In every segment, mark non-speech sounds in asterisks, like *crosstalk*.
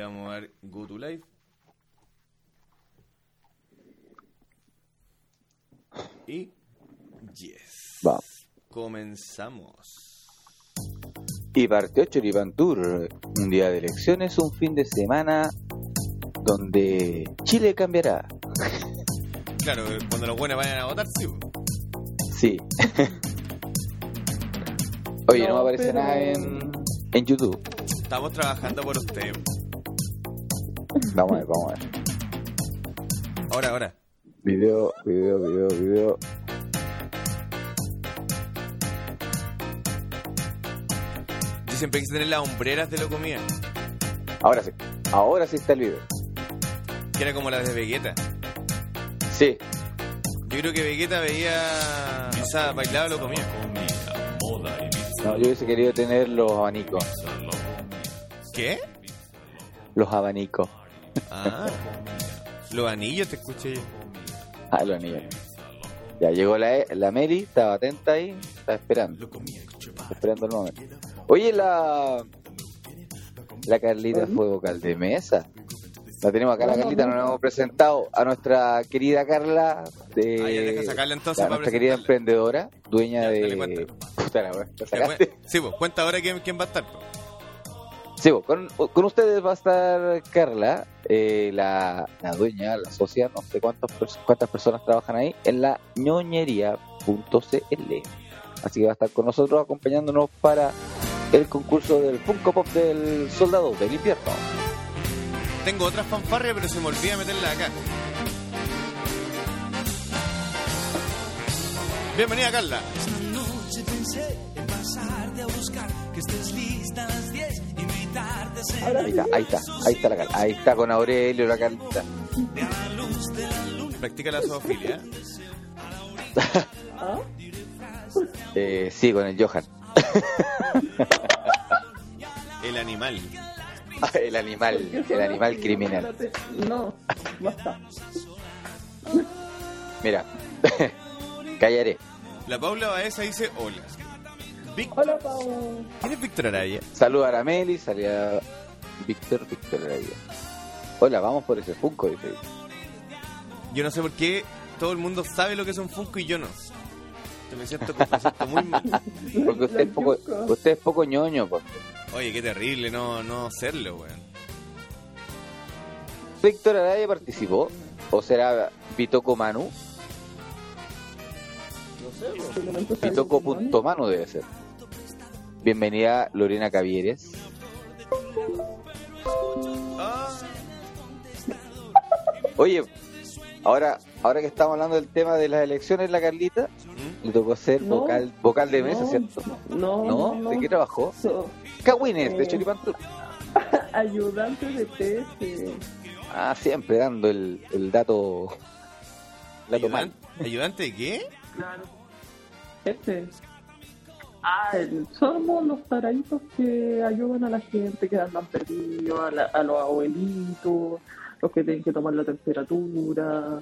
Le vamos a dar Go to Live. Y. Yes. Vamos. Comenzamos. Y partió Choripan Tour, un día de elecciones, un fin de semana donde Chile cambiará. Claro, cuando los buenos vayan a votar, sí. Sí. Oye, no, No, aparece pero- nada en, en YouTube. Estamos trabajando por usted. Vamos a ver, vamos a ver. Ahora, ahora. Video, video, video, video. Yo siempre quise tener las hombreras de lo comía. Ahora sí. Ahora sí está el video. Que era como las de Vegeta. Sí. Yo creo que Vegeta veía. Quizá bailaba lo comía. No, yo hubiese querido tener los abanicos. ¿Qué? Los abanicos. Ah. Los anillos te escuché yo. Ah, los anillos. Ya llegó la, la Meli, estaba atenta ahí, estaba esperando. Estaba esperando el momento. Oye, la. La Carlita fue vocal de mesa. La tenemos acá, la Carlita, nos la hemos presentado a nuestra querida Carla, de, Ah, ya, deja sacarla entonces la- para nuestra querida emprendedora, dueña dale, de. Puta la Sí, pues cuenta ahora quién, quién va a estar. po. Sí, con, con ustedes va a estar Carla, eh, la, la dueña, la socia, no sé cuántas, cuántas personas trabajan ahí, en la ñoñería.cl. Así que va a estar con nosotros acompañándonos para el concurso del Funko Pop del Soldado del Invierno. Tengo otra fanfarria, pero se me olvida meterla acá. Bienvenida, Carla. Esta noche pensé en pasarte a buscar, que estés lista a las 10, invitarte a cenar. Ahí está, ahí está, ahí está la Carla. Ahí está con Aurelio, la Carlita. Practica la zoofilia. *laughs* ¿Ah? Eh, sí, con el Johan. *laughs* El animal. el animal, el animal criminal. No, basta. Mira, *laughs* callaré. La Paula Baeza dice hola. Vic- Hola, Pau. ¿Quién es Víctor Araya? Saluda a Meli, salía Víctor, Víctor Araya. Hola, vamos por ese Funko, dice. Yo no sé por qué todo el mundo sabe lo que es un Funko y yo no. Yo Me siento, me siento muy mal. *laughs* Porque usted es poco, usted es poco ñoño, pues. Oye, qué terrible no, no serlo, weón. Víctor Araya participó, o será Bitoco Manu, Bitoco.manu debe ser. Bienvenida Lorena Cavieres. Oye, ahora, ahora que estamos hablando del tema de las elecciones, la Carlita, ¿Mm? le tocó ser No, vocal, vocal de mesa, no, ¿cierto? No, ¿No? no, ¿De qué trabajó? So- Cagüines, de Eh. Choripantú. *laughs* ayudante de TS. Ah, siempre dando el, el dato. dato mal. ¿Ayudante, ¿Ayudante de qué? Claro. Este. Ah, somos los taraditos que ayudan a la gente que andan perdidos, a, la- a los abuelitos, los que tienen que tomar la temperatura,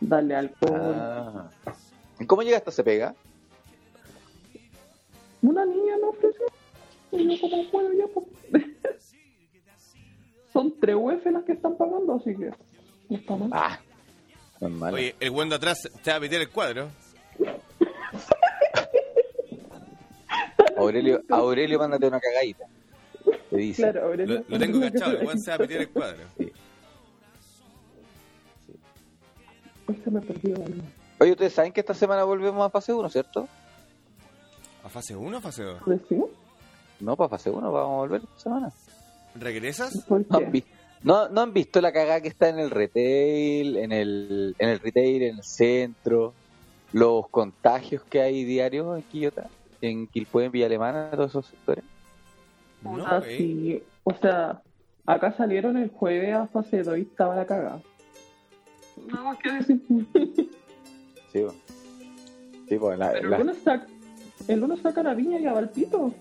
darle alcohol. Ah. ¿Y ¿Cómo llegaste a ese pega? Una niña no ofreció. Y yo como puedo ya, pues. Son tres UF las que están pagando, así que no está mal. Ah, normal. Oye, el buen de atrás te va a pitear el cuadro. *laughs* Aurelio, Aurelio, mándate una cagadita. Te dice. Claro, ahora Lo, lo tengo cachado, el buen se va a pitear el cuadro. Pues se me perdió algo. Oye, ustedes saben que esta semana volvemos a fase 1, ¿cierto? ¿A fase 1 o fase 2? ¿Pues sí? No, para fase 1 vamos a volver esta semana. ¿Regresas? ¿Por ¿No han, no han visto la cagada que está en el retail, en el, en el retail, en el centro, los contagios que hay diarios en Quillota, en Quilpué, en Villa Alemana, todos esos sectores? No, Ah, eh. sí. O sea, acá salieron el jueves a fase 2 y estaba la cagada. No más que decir. *laughs* Sí, bueno. Sí, pues la, Pero la- el lunes saca, el lunes saca la viña y a Valpito.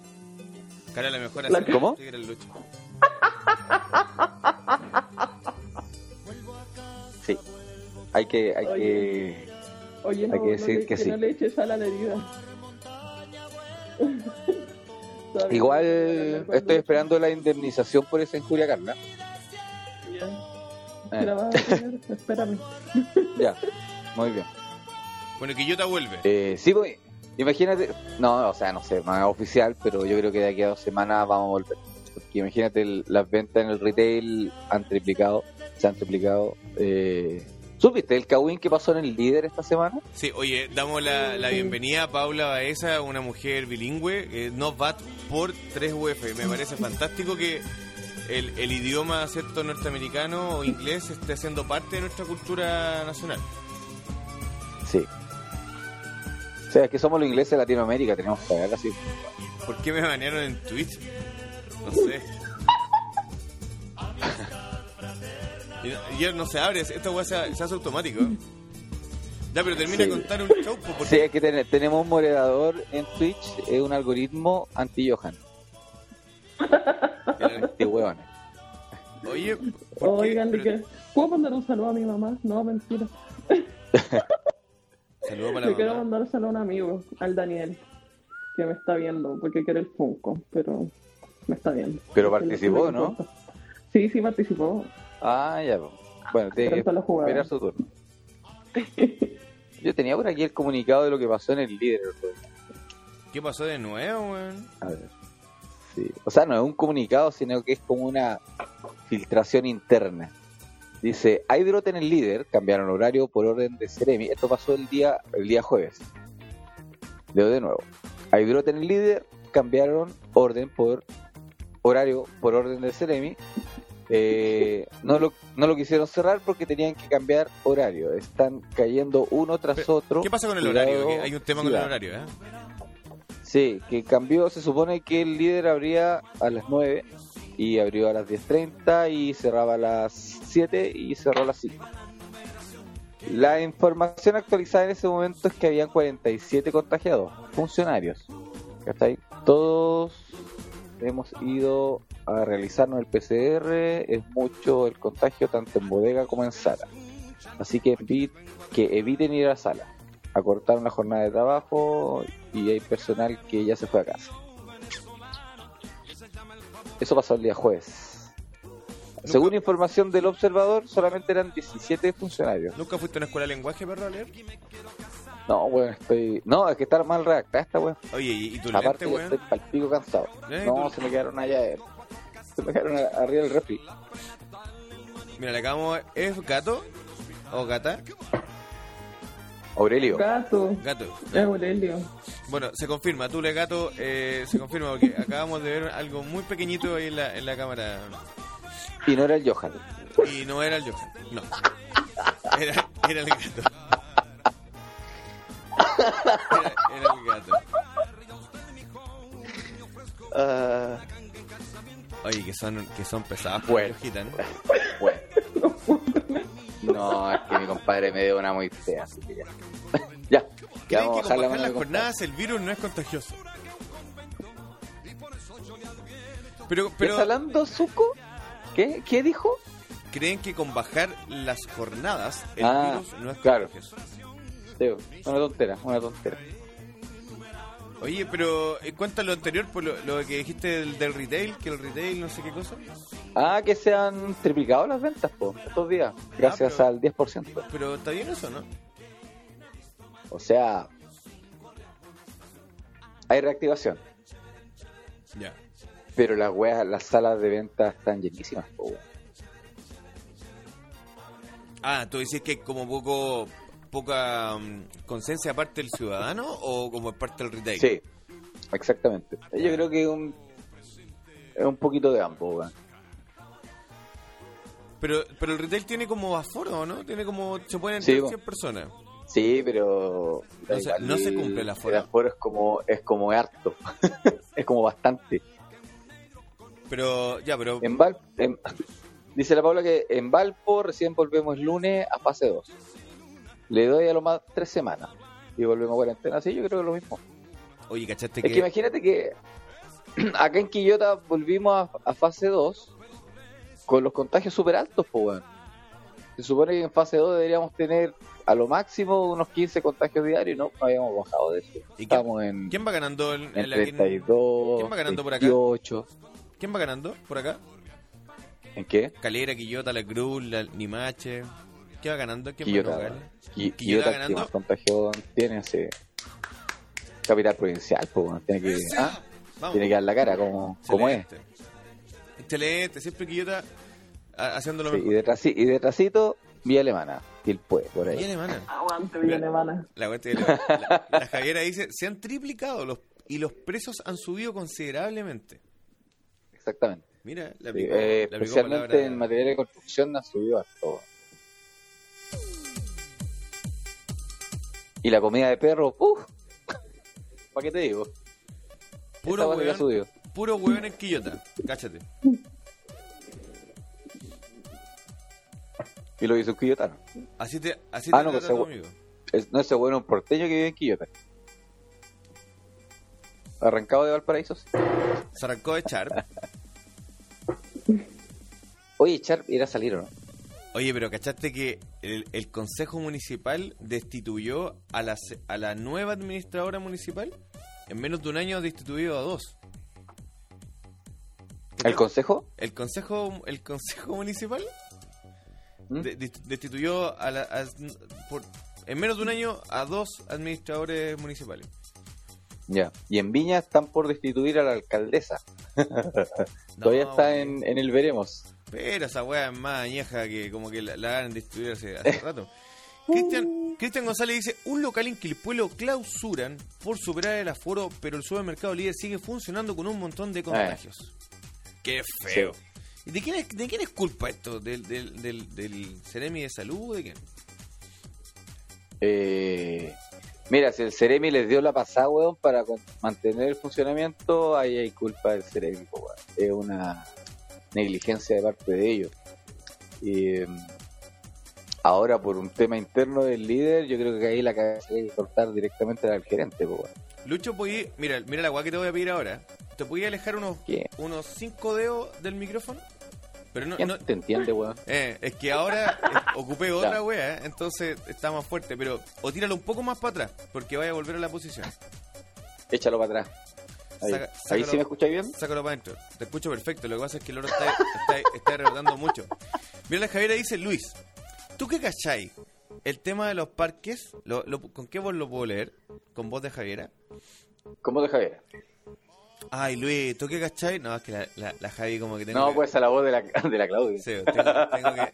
Cara, mejor La- así ¿Cómo? el Lucho. sí. Hay que, hay Oye. que, Oye, no, no decir le- que sí. no le eches a la herida. Igual estoy esperando la indemnización por esa injuria, Carla. si la vas a tener, espérame. Ya, muy bien. Bueno, Quillota vuelve. Eh, sí, pues, imagínate, no, o sea, no sé, no es oficial, pero yo creo que de aquí a dos semanas vamos a volver. Porque imagínate, el- las ventas en el retail han triplicado, se han triplicado. Eh, ¿Supiste el Kawin que pasó en el líder esta semana? Sí, oye, damos la, la bienvenida a Paula Baeza, una mujer bilingüe, eh, no VAT por 3 UF. Me parece fantástico que el, el idioma, ¿cierto?, norteamericano o inglés esté siendo parte de nuestra cultura nacional. Sí. O sea, es que somos los ingleses de Latinoamérica, tenemos que pagar así. ¿Por qué me banearon en Twitch? No sé. Y, y no se abre, esta weá se, se hace automático. Ya, pero termina Sí. de contar un show, po, porque Sí, es que ten- tenemos un moderador en Twitch, es un algoritmo anti-Johan, anti-hueón. Oye, ¿por qué? Oigan, Pero- que ¿puedo mandar un saludo a mi mamá? No, mentira. *laughs* Saludos para Le la quiero mamá. mandar un saludo a un amigo, al Daniel, que me está viendo, porque quiere el Funko, pero me está viendo. Pero participó, ¿no? Sí, sí participó. Ah, ya. po. Bueno, tiene que esperar su turno. Yo tenía por aquí el comunicado de lo que pasó en el líder. ¿Qué pasó de nuevo, weón? A ver. Sí. O sea, no es un comunicado, sino que es como una filtración interna. Dice, hay brote en el líder, cambiaron horario por orden de Ceremi. Esto pasó el día, el día jueves. Leo de nuevo. Hay brote en el líder, cambiaron orden por horario por orden de Ceremi. Eh, no, lo, no lo quisieron cerrar porque tenían que cambiar horario. Están cayendo uno tras Pero, otro. ¿Qué pasa con el horario? Que hay un tema con el horario, ¿eh? Sí, que cambió, se supone que el líder abría a las 9 y abrió a las 10.30 y cerraba a las 7 y cerró a las 5. La información actualizada en ese momento es que habían 47 contagiados, funcionarios. ¿Cachai? Todos hemos ido a realizarnos el PCR, es mucho el contagio tanto en bodega como en sala. Así que, que eviten ir a la sala acortaron la jornada de trabajo y hay personal que ya se fue a casa. Eso pasó el día jueves. Según información del observador, solamente eran 17 funcionarios. ¿Nunca fuiste a una escuela de lenguaje, perro, a leer? No, weón, estoy... No, es que está mal redactada esta weón. Oye, ¿y, tu Aparte lente, weón? estoy pal pico cansado. No, tú- se me quedaron allá. Se a- arriba del refri. Mira, le acabamos... ¿Es gato? ¿O gata? Aurelio. Gato, Gato. es Aurelio. Bueno, se confirma, tú le gato, eh, se confirma porque *laughs* acabamos de ver algo muy pequeñito ahí en la, en la cámara. Y no era el Johan. Y no era el Johan, no. *laughs* Era, era el gato. *laughs* Era, era el gato. Ah, Oye, que son, que son pesados, Bueno. los gitanos. bueno. No, es que mi compadre me dio una muy fea. así que ya. ya. *laughs* ya ¿Creen vamos que a bajar la las jornadas el virus no es contagioso? Pero, ¿Estás pero hablando, Zuko? ¿Qué? ¿Qué dijo? ¿creen que con bajar las jornadas el Ah, virus no es claro. contagioso? Sí, una tontera, una tontera. Oye, pero eh, cuenta lo anterior, por lo, lo que dijiste del, del retail, que el retail no sé qué cosa. Ah, que se han triplicado las ventas po, estos días, gracias pero- al 10%. Pero está bien eso, ¿no? O sea, hay reactivación, Ya. pero las weas, las salas de ventas están llenísimas. po. Ah, tú dices que como poco poca mm, conciencia aparte del ciudadano o como parte del retail. Sí, exactamente. Yo creo que es un, es un poquito de ambos. Pero, pero el retail tiene como aforo, ¿no? Tiene como se pueden Sí, entrar po. 100 personas. Sí, pero No se- no se cumple el aforo. El aforo es como es como harto, *laughs* es como bastante. Pero ya, pero En Val, en- dice la Paula que en Valpo recién volvemos el lunes a fase 2. Le doy a lo más tres semanas y volvemos a cuarentena. Sí, yo creo que es lo mismo. oye, ¿cachaste Es que que imagínate que *clears throat* acá en Quillota volvimos a, a fase 2 con los contagios súper altos, pues, weón. Se supone que en fase 2 deberíamos tener a lo máximo unos 15 contagios diarios, no, no habíamos bajado de eso. ¿Y quién- Estamos en, quién va ganando en, en en- 32, ¿Quién va ganando por acá? 28. ¿Quién va ganando por acá? ¿En qué? Calera, Quillota, La Cruz, la Limache. ¿Qué va ganando? ¿Quién va Quillota. a? Qui- Quillota Quillota que ganando. más contagión tiene ese capital provincial, pues, bueno, tiene que, ah, Vamos. tiene que dar la cara como, como es. Excelente. Siempre Quillota a- haciendo lo Sí, y, mejor. detrás, y detrásito, Vía Alemana, Quilpue, por Y ahí. alemana. Aguante, Villa Alemana. La, la, la- la Javiera dice, se han triplicado los y los precios han subido considerablemente. Exactamente. Mira, la Sí, aplicó, eh, la especialmente palabra- en materia de construcción ha subido harto. Y la comida de perro, uff, *laughs* ¿para qué te digo? Puro hueón, puro hueón en Quillota. Cáchate. Y lo hizo un quillotano. Así te, así Ah, te no, trata pues, tu amigo. Es- no ese bueno un porteño que vive en Quillota. Arrancado de Valparaíso. sí. Se arrancó de Char. *laughs* Oye, Char, ir a salir o no? Oye, pero ¿cachaste que el, el Consejo Municipal destituyó a la, a la nueva administradora municipal? En menos de un año ha destituido a dos. ¿Qué ¿El consejo? El Consejo, el consejo Municipal ¿Mm? de- destituyó a la, a- por, en menos de un año a dos administradores municipales. Ya. Y en Viña están por destituir a la alcaldesa. *laughs* Todavía está en el veremos. Pero esa weá es más añeja que como que la, la hagan destruir hace, hace rato. Cristian, Cristian González dice, un local en Quilpué lo clausuran por superar el aforo, pero el supermercado líder sigue funcionando con un montón de contagios. Qué feo. ¿Y de quién, es, de quién es culpa esto? ¿Del, del, del, del Ceremi de Salud o de quién? Eh, mira, si el Ceremi les dio la pasada, weón, para mantener el funcionamiento, ahí hay culpa del Ceremi. Es una negligencia de parte de ellos. Y eh, ahora, por un tema interno del líder, yo creo que ahí la cabeza hay que cortar directamente al gerente, weón. Lucho, podí- mira, mira la weá que te voy a pedir ahora. ¿Te podías alejar unos unos cinco dedos del micrófono? Pero no, ¿Quién no, te entiende, weón? Eh, es que ahora ocupé *laughs* otra eh, entonces está más fuerte, pero o tíralo un poco más para atrás, porque vaya a volver a la posición. Échalo para atrás. Ahí, Saca- ¿Ahí sácalo. sí me escucháis bien? Sácalo para adentro. Te escucho perfecto, lo que pasa es que el oro está, está, está rebotando mucho. Mira, la Javiera dice, Luis, ¿tú qué cachai? El tema de los parques, lo- lo- ¿con qué voz lo puedo leer? ¿Con voz de Javiera? ¿Cómo te Javier? Ay, Luis, ¿tú qué cachai? No, es que la, la, la Javi como que tengo No, que... pues a la voz de la, *laughs* de la Claudia. Sí, tengo, tengo que,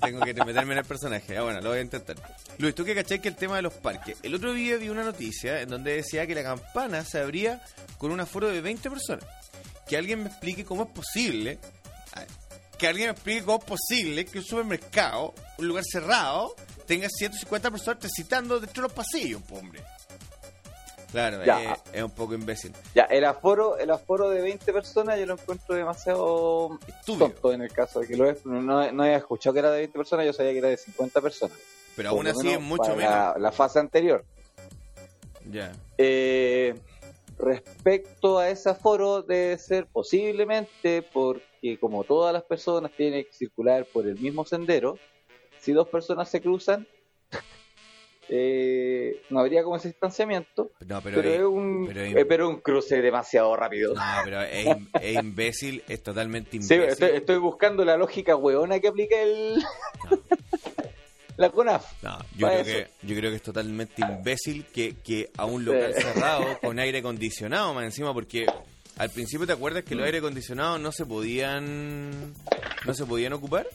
tengo que meterme en el personaje. Ah, bueno, lo voy a intentar. Luis, ¿tú qué cachai que el tema de los parques? El otro día vi una noticia en donde decía que la campana se abría con un aforo de 20 personas. Que alguien me explique cómo es posible. Que alguien me explique cómo es posible que un supermercado, un lugar cerrado, tenga 150 personas transitando dentro de los pasillos, hombre. Claro, Ya. es, es un poco imbécil. Ya, el aforo, el aforo de 20 personas yo lo encuentro demasiado Estúpido. tonto en el caso de que lo es. No, no había escuchado que era de 20 personas, yo sabía que era de 50 personas. Pero aún así es mucho para menos. La, la fase anterior. Ya. Eh, respecto a ese aforo, debe ser posiblemente porque, como todas las personas tienen que circular por el mismo sendero, si dos personas se cruzan, eh, no habría como ese distanciamiento. No, Pero, pero, es es- un, pero es- eh, pero un cruce demasiado rápido. No, pero es, *laughs* es imbécil, es totalmente Sí, imbécil. estoy, estoy buscando la lógica hueona que aplica el *laughs* la CONAF. No, yo, creo que, yo creo que es totalmente imbécil que, que a un local Sí. *laughs* cerrado con aire acondicionado más encima, porque al principio te acuerdas Mm. que los aire acondicionados no se podían no se podían ocupar.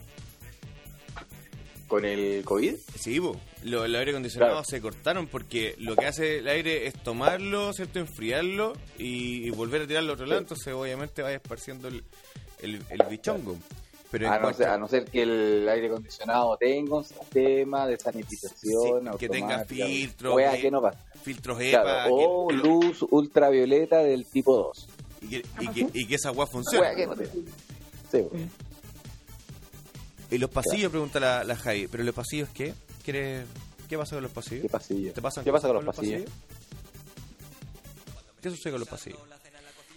¿Con el COVID? Sí, po. Los, los aire acondicionados Claro. se cortaron porque lo que hace el aire es tomarlo, ¿cierto? Enfriarlo y, y volver a tirarlo a otro lado, Sí. entonces obviamente va esparciendo el, el, el bichongo. Pero A no, ser, a no ser que el aire acondicionado tenga un sistema de sanitización Sí, que tenga filtros, wea que no pasa. filtros EPA, Claro, o que- lo- luz ultravioleta del tipo 2. y, que, y, que, y que esa agua funcione. Wea que no tiene. Sí. Y los pasillos, pregunta la, la Javi, ¿pero los pasillos qué? ¿Quieres- ¿Qué pasa con los pasillos? ¿Qué pasillo? ¿Te pasan ¿Qué pasa cosas con los pasillos? ¿Qué sucede con los pasillos?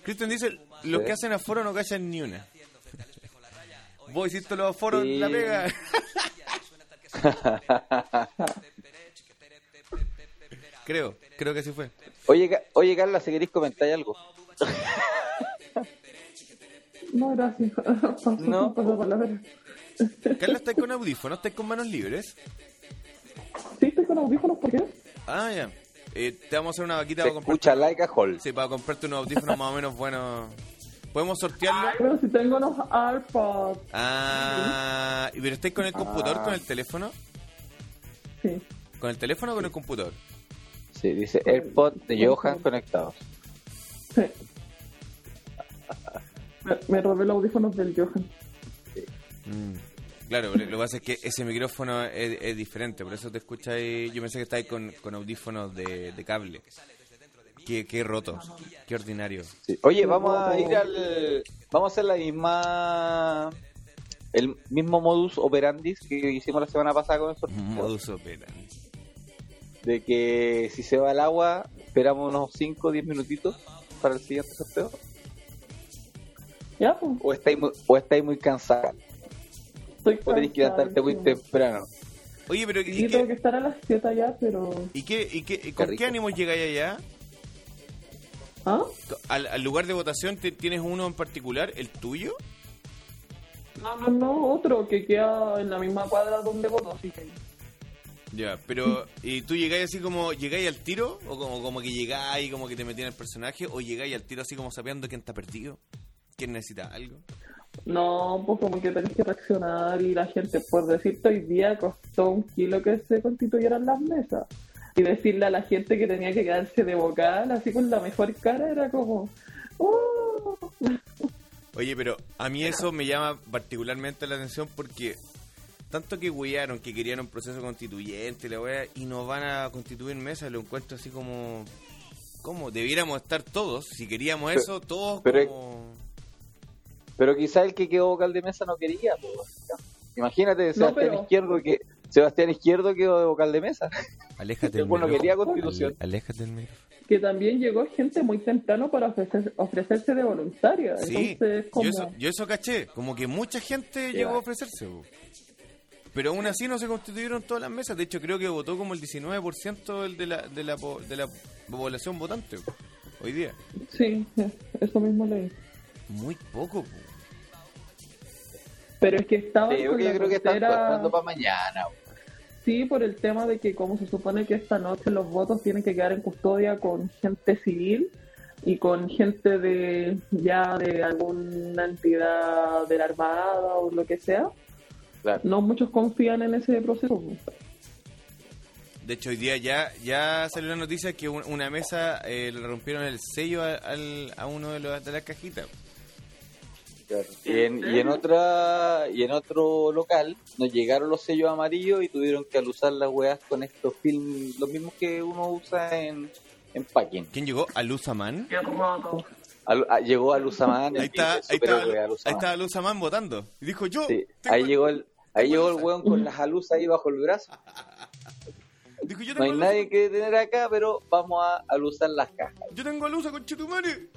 Cristian dice, los que hacen aforo no callan ni una. *laughs* Vos hiciste los aforos Sí. en la pega. *laughs* creo, creo que así fue. Oye, oye, Carla, si queréis comentar algo. No, gracias. *laughs* Paso, No. Carla, ¿estás con audífonos? ¿Estás con manos libres? Sí, estoy con audífonos, ¿por qué? Ah, ya. Eh, te vamos a hacer una vaquita Se para comprarte, escucha like a Hall. sí, para comprarte unos audífonos más o menos buenos. ¿Podemos sortearlo? Pero si tengo unos AirPods. Ah, ¿y pero estáis con el computador, Ah. con el teléfono? Sí. ¿Con el teléfono o con el computador? Sí, dice AirPod de Johan conectados. Sí. Me, me robé los audífonos del Johan. Mm, Claro, lo que pasa es que ese micrófono es, es diferente, por eso te escucháis. Yo pensé que estáis con, con audífonos de, de cable. Qué, qué roto, qué ordinario. Sí. Oye, vamos a ir al. Vamos a hacer la misma. El mismo modus operandi que hicimos la semana pasada con el sorteo. *laughs* Modus operandi. De que si se va el agua, esperamos unos 5 o 10 minutitos para el siguiente sorteo. Ya, pues. O estáis muy, o estáis muy cansados. Estoy O tenéis que levantarte muy temprano. Oye, pero ¿y Sí, tengo que estar a las 7 allá, pero... y qué, y qué- con rico. qué ánimos llegáis allá? ¿Ah? ¿Al, al lugar de votación te- tienes uno en particular, el tuyo? No, no, no, otro que queda en la misma cuadra donde voto, así que... Ya, pero ¿y tú llegáis así como, llegáis al tiro? ¿O como, como que llegáis, como que te metían el personaje? ¿O llegáis al tiro así como sabiendo quién está perdido? ¿Quién necesita algo? No, pues como que tenés que reaccionar y la gente, por decirte hoy día, costó un kilo que se constituyeran las mesas. Y decirle a la gente que tenía que quedarse de vocal, así con la mejor cara, era como... "Oh". Oye, pero a mí eso me llama particularmente la atención porque tanto que huearon que querían un proceso constituyente la wea, y nos van a constituir mesa, lo encuentro así como... ¿Cómo? Debiéramos estar todos, si queríamos Pero- eso, todos pero- como... Pero quizá el que quedó vocal de mesa no quería. po. Imagínate, Sebastián pero- Izquierdo que Sebastián Izquierdo quedó de vocal de mesa. Aléjate El del bueno micrófono. quería constitución. Aléjate del. Que también llegó gente muy temprano para ofrecer- ofrecerse de voluntaria. Sí, Entonces, como... yo, eso, yo eso caché, como que mucha gente llegó a ofrecerse. bo. Pero aún así no se constituyeron todas las mesas. De hecho, creo que votó como el 19% del de la, de, la, po- de la población votante bo, hoy día. Sí, eso mismo leí. Muy poco. po. Pero es que estaba Sí, yo, con yo la creo que están para mañana. Sí, por el tema de que como se supone que esta noche los votos tienen que quedar en custodia con gente civil y con gente de ya de alguna entidad de la Armada o lo que sea, Claro. no muchos confían en ese proceso. De hecho, hoy día ya ya salió la noticia que un- una mesa eh, le rompieron el sello a, al- a uno de, los, de las cajitas. Claro. Y, en, y en otra y en otro local nos llegaron los sellos amarillos y tuvieron que alusar las weas con estos film, los mismos que uno usa en, en packing. ¿Quién llegó? ¿Aluzaman? Al- ah, llegó a Luzaman, Ahí está, ahí está, ahí Aluzaman. está Aluzaman votando. Y dijo yo. Sí, ahí llegó el ahí llegó el weón con las alusas ahí bajo el brazo. *laughs* Dijo, yo No hay nadie que detener acá, pero vamos a alusar las cajas. Yo tengo alusa con Chetumare.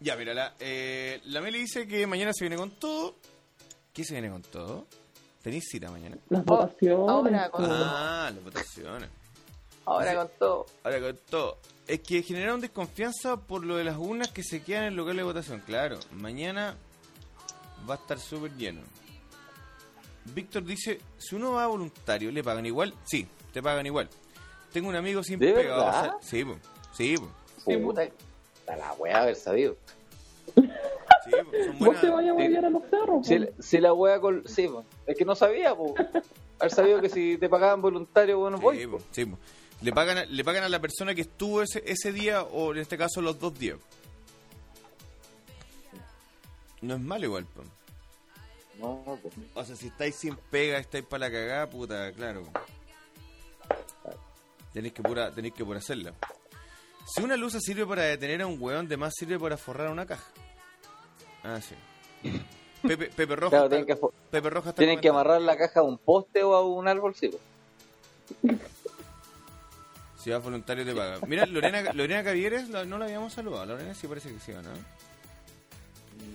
Ya, mira, la, eh, la Meli dice que mañana se viene con todo. ¿Qué se viene con todo? ¿Tenéis cita mañana? Las votaciones. ahora con- Ah, las votaciones. Ahora con todo. Ahora con todo. Es que generaron desconfianza por lo de las urnas que se quedan en el local de votación. Claro, mañana va a estar súper lleno. Víctor dice, si uno va voluntario, ¿le pagan igual? Sí, te pagan igual. Tengo un amigo sin ¿De pega. o verdad? sea, sí, po, sí, po, Puta, está la wea haber sabido. sí, po, son ¿Vos buenas- te vayas a Sí. volver a los cerros? Si, si la wea con. Sí, po. es que no sabía, po. Haber sabido que si te pagaban voluntario, bueno, Sí, voy. po, sí, po. Le pagan, a- le pagan a la persona que estuvo ese, ese día o en este caso los dos días. No es malo igual, po. No, po. O sea, si estáis sin pega, estáis para la cagada, puta, claro. Tenéis que pura, tenéis que pura hacerla. Si una luz sirve para detener a un weón, de más sirve para forrar una caja. Ah, sí. *laughs* Pepe, Pepe Roja. Claro, está- tienen que, Pepe Roja está tienen que amarrar la caja a un poste o a un árbol, sí. Si vas *laughs* voluntario te paga. Mira, Lorena, Lorena Cavieres, no la habíamos saludado. Lorena sí parece que sí, ¿o ¿no?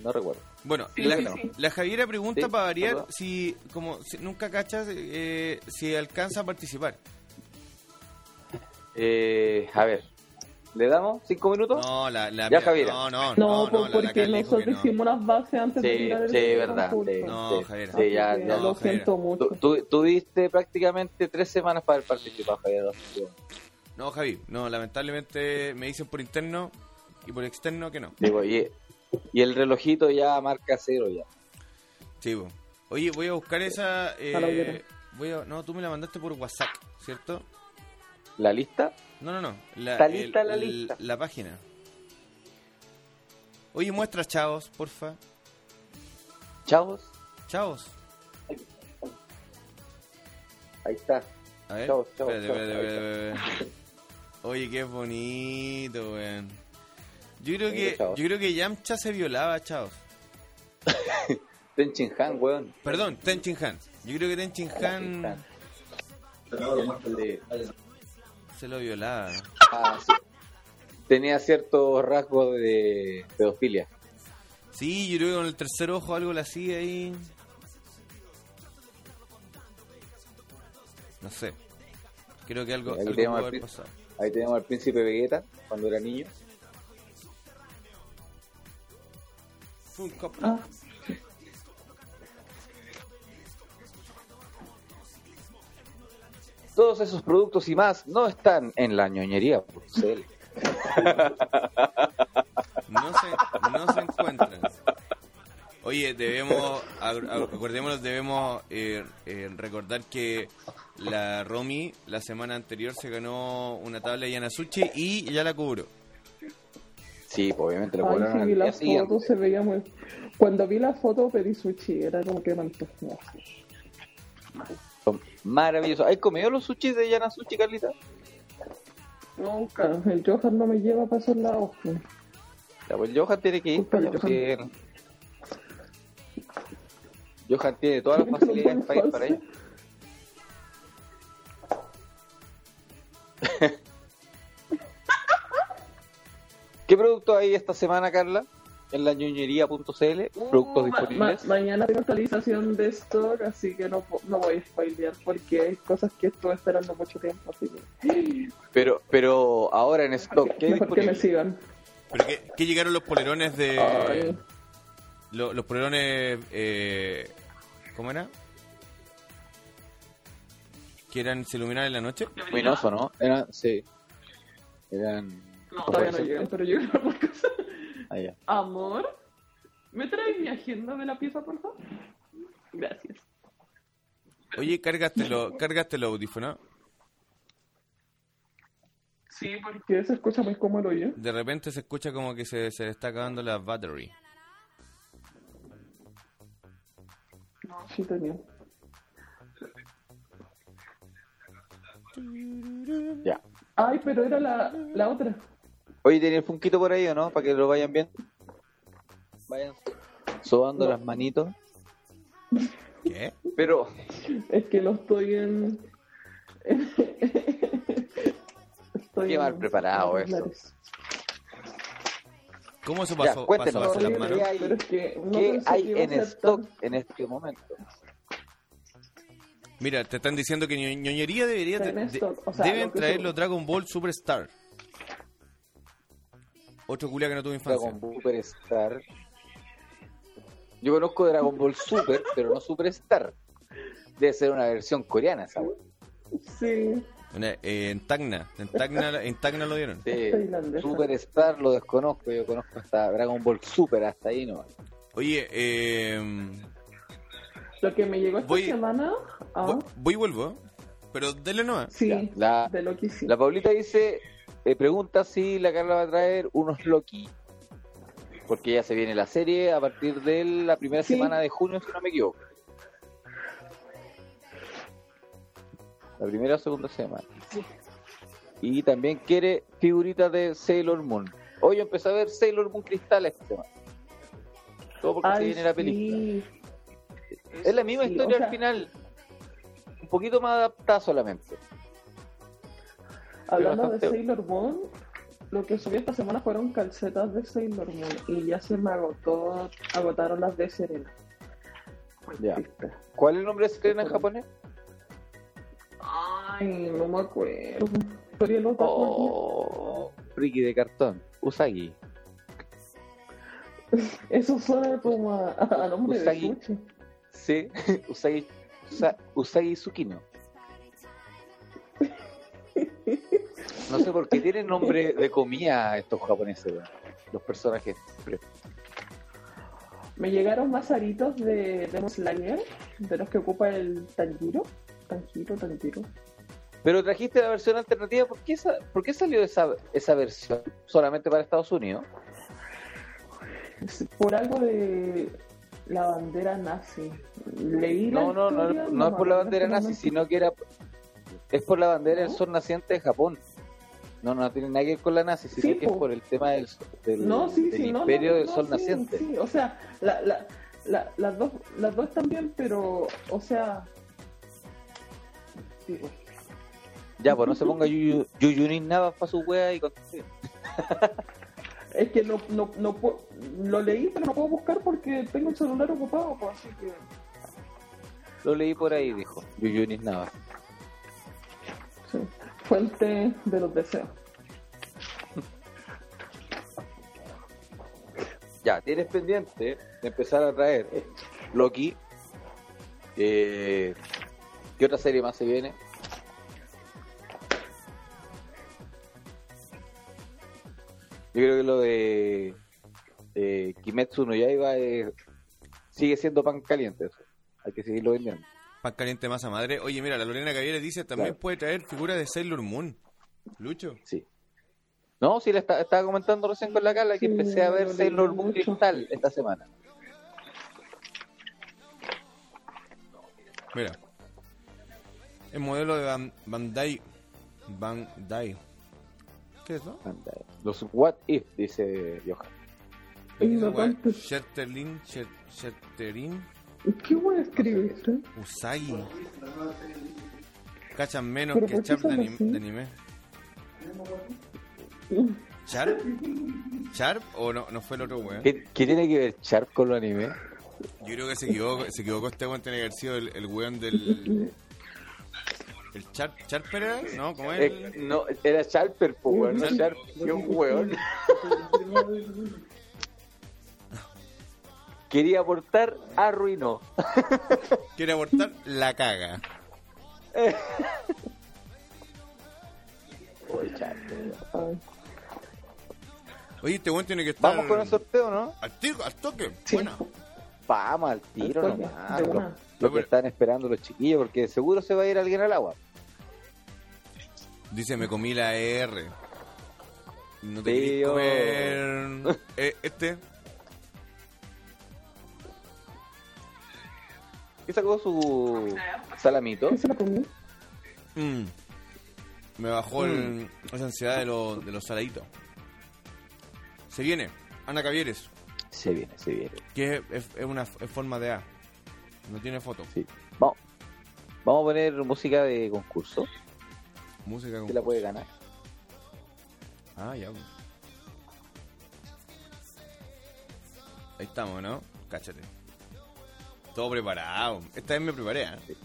No recuerdo. Bueno, Sí, la, sí, sí. la Javiera pregunta Sí, para variar perdón. si, como si nunca cachas, eh, si alcanza a participar. Eh, a ver, ¿Le damos cinco minutos? No, la, la Ya, Javiera. No, no, No, no, no, pues la- la porque dijo nosotros no. hicimos las bases antes de Sí, tirar el sí, video verdad, sí. No, Javier. Sí, ya, Lo Javier. siento mucho. Tú, tú- tuviste prácticamente tres semanas para haber participado, Javier. No, Javi, no, lamentablemente me dicen por interno y por externo que no. Digo, y, y el relojito ya marca cero ya. Sí. Oye, voy a buscar esa. Eh, voy a, no, tú me la mandaste por WhatsApp, ¿cierto? ¿La lista? No, no, no. La, Está lista la lista. La página. Oye, muestra chavos, porfa. Chavos, Chavos. ahí está. A ver. Chavos, chavos, espérate, chavos, espérate, ahí espérate, espérate. Oye, qué bonito, weón. Yo creo que yo creo que Yamcha se violaba, chavos. *laughs* Ten Chin Han, weón. Perdón, Tenchin Han. Yo creo que Tenchin Han Sí. Se lo violaba. Ah, sí. Tenía ciertos rasgos de pedofilia. Sí, yo creo que con el tercer ojo algo le hacía ahí. No sé. Creo que algo, Ahí algo al haber pasado. Ahí tenemos al príncipe Vegeta cuando era niño. Funko Pop. Todos esos productos y más no están en la ñoñería.cl. No se, no se encuentran. Oye, debemos, acordémonos, debemos eh, eh, recordar que la Romy la semana anterior se ganó una tabla de Yanasuchi y ya la cobró. Sí, pues, obviamente lo ay, sí, la siguiente. foto, se veía muy... Cuando vi la foto pedí sushi, era como que me. Son maravillosos. ¿Has comido los sushis de Yanasuchi, Carlita? Nunca, el Johan no me lleva para esos lados. pues. Ya, pues Johan tiene que ir para allá, Johan. porque- Johan tiene todas las facilidades para ir para allá. *laughs* ¿Qué producto hay esta semana, Carla? En la ñoñería.cl, productos Uh, ma- disponibles. ma- mañana tengo actualización de stock, así que no, no voy a spoilear porque hay cosas que estuve esperando mucho tiempo. Así que *gasps* Pero, pero ahora en stock, ¿qué mejor que me disponible? sigan. ¿Pero qué, qué llegaron los polerones de... Ay. los polerones... Eh, ¿Cómo era? Que eran se iluminaban en la noche. Luminoso, ¿no? Eran, sí. Eran. No, todavía no llegan, pero cosas. Ya. Amor, ¿me traes mi agenda de la pieza, por favor? Gracias. Oye, cárgatelo, cárgatelo audífono. Sí, porque se escucha muy cómodo, oye. De repente se escucha como que se, se le está acabando la battery. No, sí tenía. Ya. Ay, pero era la, la otra. Oye, ¿tiene el funquito por ahí o no? Para que lo vayan viendo. Vayan sobando las manitos. ¿Qué? Pero, Es que lo estoy en. *laughs* estoy Qué mal en- preparado en eso. ¿Cómo se Ya, pasó, cuéntenos. las manos? hay? pero es que no ¿qué pensé que hay en stock tan- en este momento? Mira, te están diciendo que ño- ñoñería debería de- o sea, deben traer los Dragon Ball Superstar. Otro culia que no tuvo infancia. Dragon Ball Superstar. Yo conozco Dragon Ball Super, pero no Superstar. Debe ser una versión coreana esa wea. Sí, Una- eh, en Tacna, en Tacna, en Tacna lo dieron. Sí. Superstar lo desconozco, yo conozco hasta Dragon Ball Super, hasta ahí no. Oye, eh, lo que me llegó esta Voy- semana. Ah, voy, voy y vuelvo, pero dele nomás. sí, Ya, la- de lo que sí. La Paulita dice, eh, pregunta si la Carla va a traer unos Loki. Porque ya se viene la serie a partir de la primera Sí. semana de junio, si no me equivoco. La primera o segunda semana. Y también quiere figuritas de Sailor Moon. Hoy empecé a ver Sailor Moon Cristal este tema. Todo porque se viene la película. Es la misma historia o sea, al final. Un poquito más adaptada solamente. Hablando de Sailor Moon, lo que subí esta semana fueron calcetas de Sailor Moon y ya se me agotó, agotaron las de Serena. Ya. ¿Cuál es el nombre de Serena en japonés? Ay, no me acuerdo. Pero el otro Oh, friki de cartón. Usagi. *laughs* Eso suena como a, a nombre Usagi. de sushi. Sí, *laughs* Usagi, Usa- Usagi Tsukino. *laughs* No sé por qué tienen nombre de comida estos japoneses, los personajes. Me llegaron más aritos de Demon Slayer, de los que ocupa el Tanjiro. Tanjiro, Tanjiro. Pero trajiste la versión alternativa, ¿por qué, esa- por qué salió esa, esa versión solamente para Estados Unidos? Por algo de la bandera nazi. Leí la No, no, no, historia, no es por la bandera acuerdo nazi, sino que era. Es por la bandera del sol naciente de Japón. No, no tiene nada que ver con la nazi, sino Sí, que es po. por el tema del, del, No, sí, del sí, imperio no, del sol naciente. Sí, o sea, la, la, la- las, dos, las dos también, pero, o sea. pues. Ya, pues no se ponga Yuyu Yuyunin nada para su wea y conteste. *laughs* Es que no, no, no lo leí, pero no puedo buscar porque tengo el celular ocupado, pues, así que. Lo leí por ahí, dijo. Yuyunin nada. Fuente de los deseos. *laughs* Ya, tienes pendiente de empezar a traer Loki. Eh, ¿Qué otra serie más se viene? Yo creo que lo de eh, Kimetsu no Yaiba es- sigue siendo pan caliente. Eso. Hay que seguirlo vendiendo. Pan caliente masa madre. Oye, mira, la Lorena Cavieres dice también Claro. puede traer figuras de Sailor Moon. Lucho. Sí. No, sí, le está- estaba comentando recién con la Carla que Sí, empecé a ver Sailor Moon. Cristal esta semana. Mira. El modelo de Ban- Bandai. Bandai. ¿Qué es eso? Anda, Los What If, dice Johan. Shetterlin, Shet- Shetterin, ¿Qué voy a escribir? eh? Usagi. Cachan menos ¿Pero que Chap de, anim- de anime. ¿Sharp? ¿Sharp o no, no fue el otro weón? ¿Qué, qué tiene que ver Sharp con los anime? Yo creo que se equivocó, se equivocó este weón, tiene que haber sido el, el weón del... ¿El Sharp, Sharper era? ¿No? ¿Cómo es? Eh, no, era Sharper, po, weón, no Sharp, que un weón. *laughs* Quería aportar, arruinó. Quiere abortar, la caga. Oye, este weón tiene que estar... Vamos con el sorteo, ¿no? Al tiro, al toque. Sí. Buena. Vamos al tiro Al nomás. Lo, lo que están esperando los chiquillos, porque seguro se va a ir alguien al agua. Dice, me comí la R. No te Tío. comer... *laughs* Eh, este... ¿Qué sacó su salamito? ¿Qué se la comió? Mm. Me bajó el- esa ansiedad de, lo- de los saladitos. Se viene, Ana Cavieres, Se viene, se viene. que es, es- es una es forma de A. No tiene foto. Sí. Vamos, vamos a poner música de concurso. Música con... que la puede ganar? Ah, ya. Ahí estamos, ¿no? Cáchate. Todo preparado. Esta vez me preparé, ¿eh?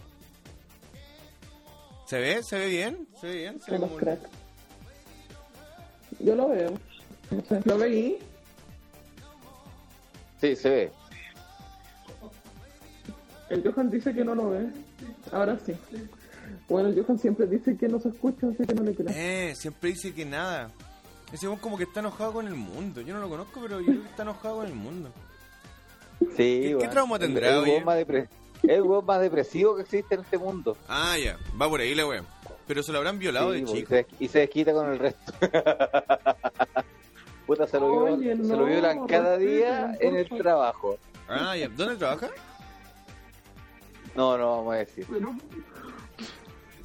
¿Se ve? ¿Se ve bien? ¿Se ve bien? ¿Se ve como- cracks. Yo lo veo. Lo veí. Sí, se ve. El Johan dice que no lo ve. Ahora sí. Bueno, el Johan siempre dice que no se escucha, así que no le creo. Eh, siempre dice que nada. Ese como que está enojado con el mundo. Yo no lo conozco, pero yo creo que está enojado con el mundo. Sí, qué trauma tendrá, El, el oye? el weón más depresivo que existe en este mundo. Ah, ya. Va por ahí la weón. Pero se lo habrán violado Sí, de chico. se, y se desquita con el resto. *laughs* Puta, se lo, vio- Oye, se no, lo violan cada día en el trabajo. Ah, ya. ¿Dónde trabaja? No, no vamos a decir.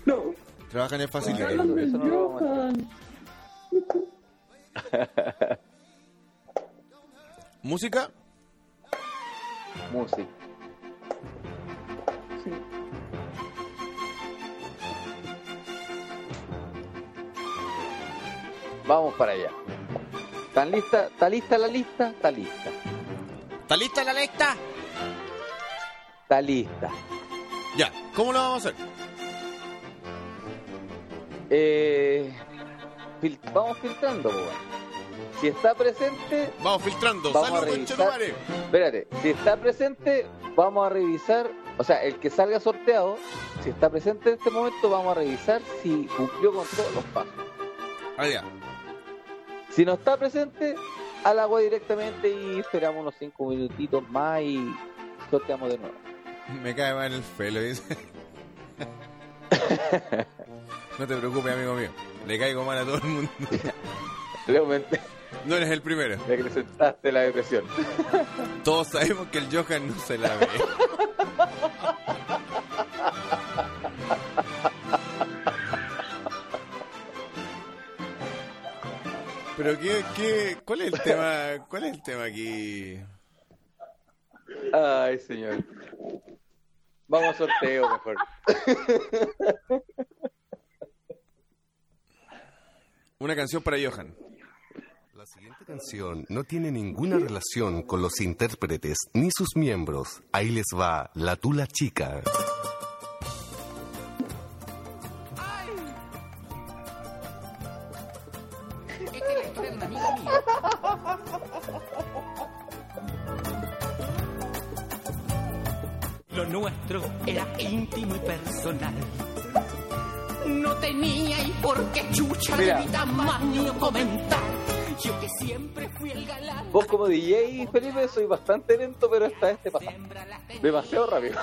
No. Trabaja en el facilitador. Del eso no lo vamos a. *laughs* ¿Música? Música. Sí. Vamos para allá. ¿Están lista? ¿Está lista la lista? Está lista. ¿Está lista la lista? Está lista. Ya. ¿Cómo lo vamos a hacer? Eh, fil- vamos filtrando, weón. Si está presente, Vamos filtrando. Vamos a Salud, revisar. conchetumare. espérate, si está presente, vamos a revisar, o sea, el que salga sorteado, si está presente en este momento, vamos a revisar si cumplió con todos los pasos. Ya. Si no está presente, al agua directamente y esperamos unos 5 minutitos más y sorteamos de nuevo. Me cae mal el pelo, dice. *laughs* No te preocupes, amigo mío. Le caigo mal a todo el mundo. Le aumenté, No eres el primero. le acrecentaste la depresión. *laughs* Todos sabemos que el Johan no se la ve. Pero qué, qué, ¿cuál es el tema? ¿Cuál es el tema aquí? Ay, señor. Vamos a sorteo mejor. Una canción para Johan. La siguiente canción no tiene ninguna relación con los intérpretes ni sus miembros. Ahí les va La Tula Chica. Lo nuestro era íntimo y personal. No tenía y por qué chucha de mi tamaño comentar. Yo que siempre fui el galán. Vos como DJ, Felipe, soy bastante lento, pero esta vez te pasa. Demasiado rápido.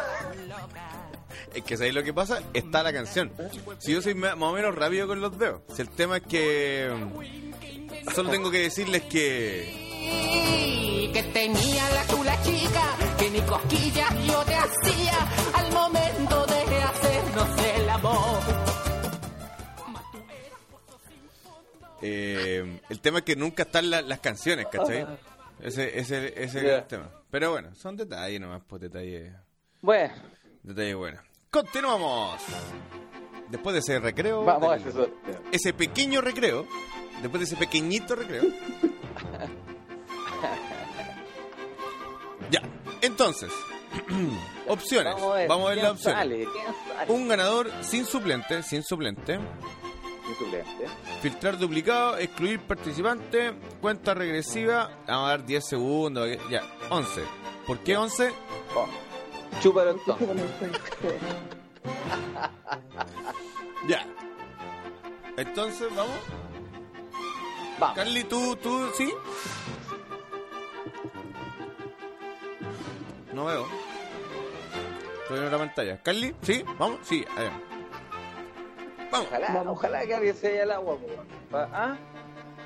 Es que ¿sabéis lo que pasa? Está la canción. Si yo soy más o menos rápido con los dedos. Si el tema es que... mm, Solo tengo que decirles que... Que tenía la tula chica, que ni cosquillas yo te hacía eh, el tema es que nunca están la- las canciones, ¿cachai? Ese, ese, ese es el tema. Pero bueno, son detalles nomás, pues detalles... Bueno, Detalles buenos. Continuamos. Después de ese recreo... vamos a ese ese pequeño recreo, después de ese pequeñito recreo. ya, entonces, *clears throat* opciones. Vamos a ver, Vamos a ver ¿quién las opciones. sale? ¿Quién sale? Un ganador sin suplente, sin suplente. Suplente. Filtrar duplicado, excluir participante, cuenta regresiva. Vamos a dar 10 segundos. Ya, 11. ¿Por qué 11? Oh. Chúpalo entonces. *laughs* Ya. Entonces, vamos. Vamos. Carly, ¿tú, tú, sí? No veo. Estoy en otra pantalla. Carly, ¿sí? ¿Vamos? Sí, allá. Vamos. Ojalá, ojalá que alguien se haya el agua, po. Pa- ¿Ah?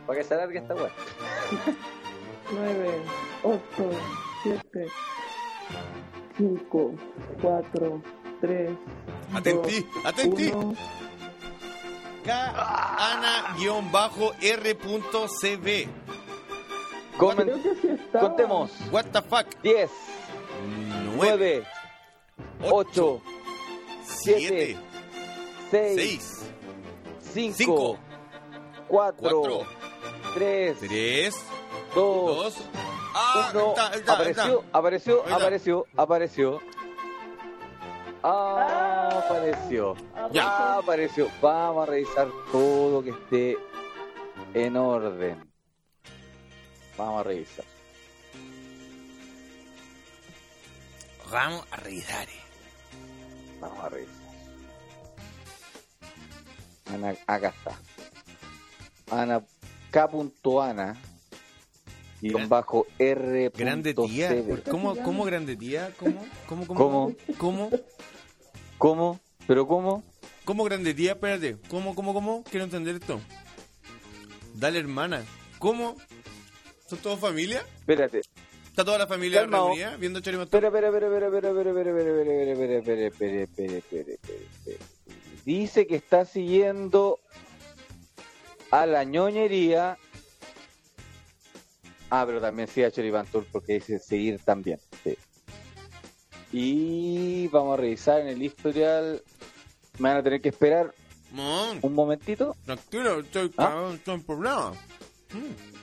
Para que se alargue esta weá. 9, 8, 7, 5, 4, 3, Atentí, atentí. Ana-R.cb. Contemos. What the fuck? 10, 9, 9, 8, 7, 6, 6, 5, 5, 4, 4, 3, 3, 2, 2. Ah, 1. está, está, Apareció, está. apareció, apareció, apareció. Ah, apareció. Ya. Apareció. Vamos a revisar todo que esté en orden. Vamos a revisar. Vamos a revisar. Vamos a revisar. Ana, acá está. Ana K. Ana. Y bajo R. Grande tía. ¿Cómo, cómo grande tía? ¿Cómo? ¿Cómo? ¿Cómo? ¿Cómo? ¿Cómo? ¿Cómo? ¿Pero cómo? ¿Cómo grande tía? Espérate. ¿Cómo, cómo, cómo? Quiero entender esto. Dale, hermana. ¿Cómo? ¿Son todos familia? Espérate. ¿Está toda la familia reunida viendo Chorimatón? Espera, espera, espera, espera, espera, espera, espera, espera, espera, espera, espera, espera, espera, espera, espera, espera. Dice que está siguiendo a la ñoñería. Ah, pero también sigue a Choripan Tour porque dice seguir también. sí. Y vamos a revisar en el historial. Me van a tener que esperar un momentito. tranquilo, estoy, ¿Ah? estoy en problema.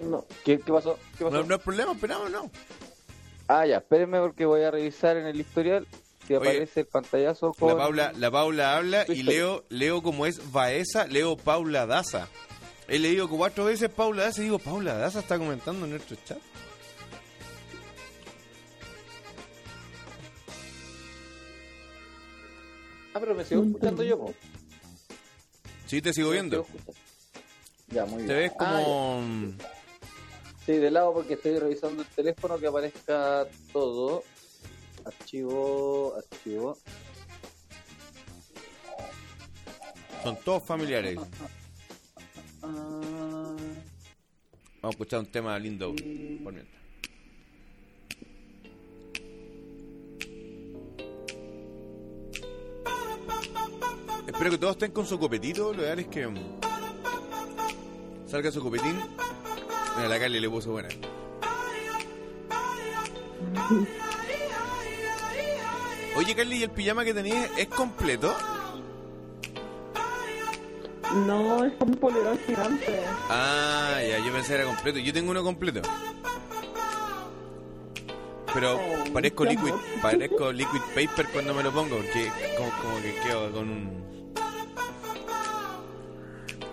No. ¿Qué, qué pasó? ¿Qué pasó? No, no hay problema, esperamos, no. Ah, ya, espérenme porque voy a revisar en el historial si Oye, aparece el pantallazo con... La Paula, la Paula habla y leo, leo como es Baeza, leo Paula Daza. he leído cuatro veces Paula Daza y digo, Paula Daza está comentando en nuestro chat. Ah, pero me sigo escuchando yo, po. Sí, te sigo viendo. Ya, muy bien. Te ves Ah, como... ya. sí, de lado porque estoy revisando el teléfono que aparezca todo. Archivo, archivo. Son todos familiares. Vamos a escuchar un tema lindo por mientras. Espero que todos estén con su copetito. Lo ideal es que mm, salga su copetín. Mira, la Carly le puso buena. *laughs* Oye, Carly, ¿y el pijama que tenías es completo? No, es un polerón gigante. Ah, ya, yo pensé que era completo. Yo tengo uno completo. Pero Oh, parezco liquid, amor. parezco liquid paper cuando me lo pongo, porque como, como que quedo con un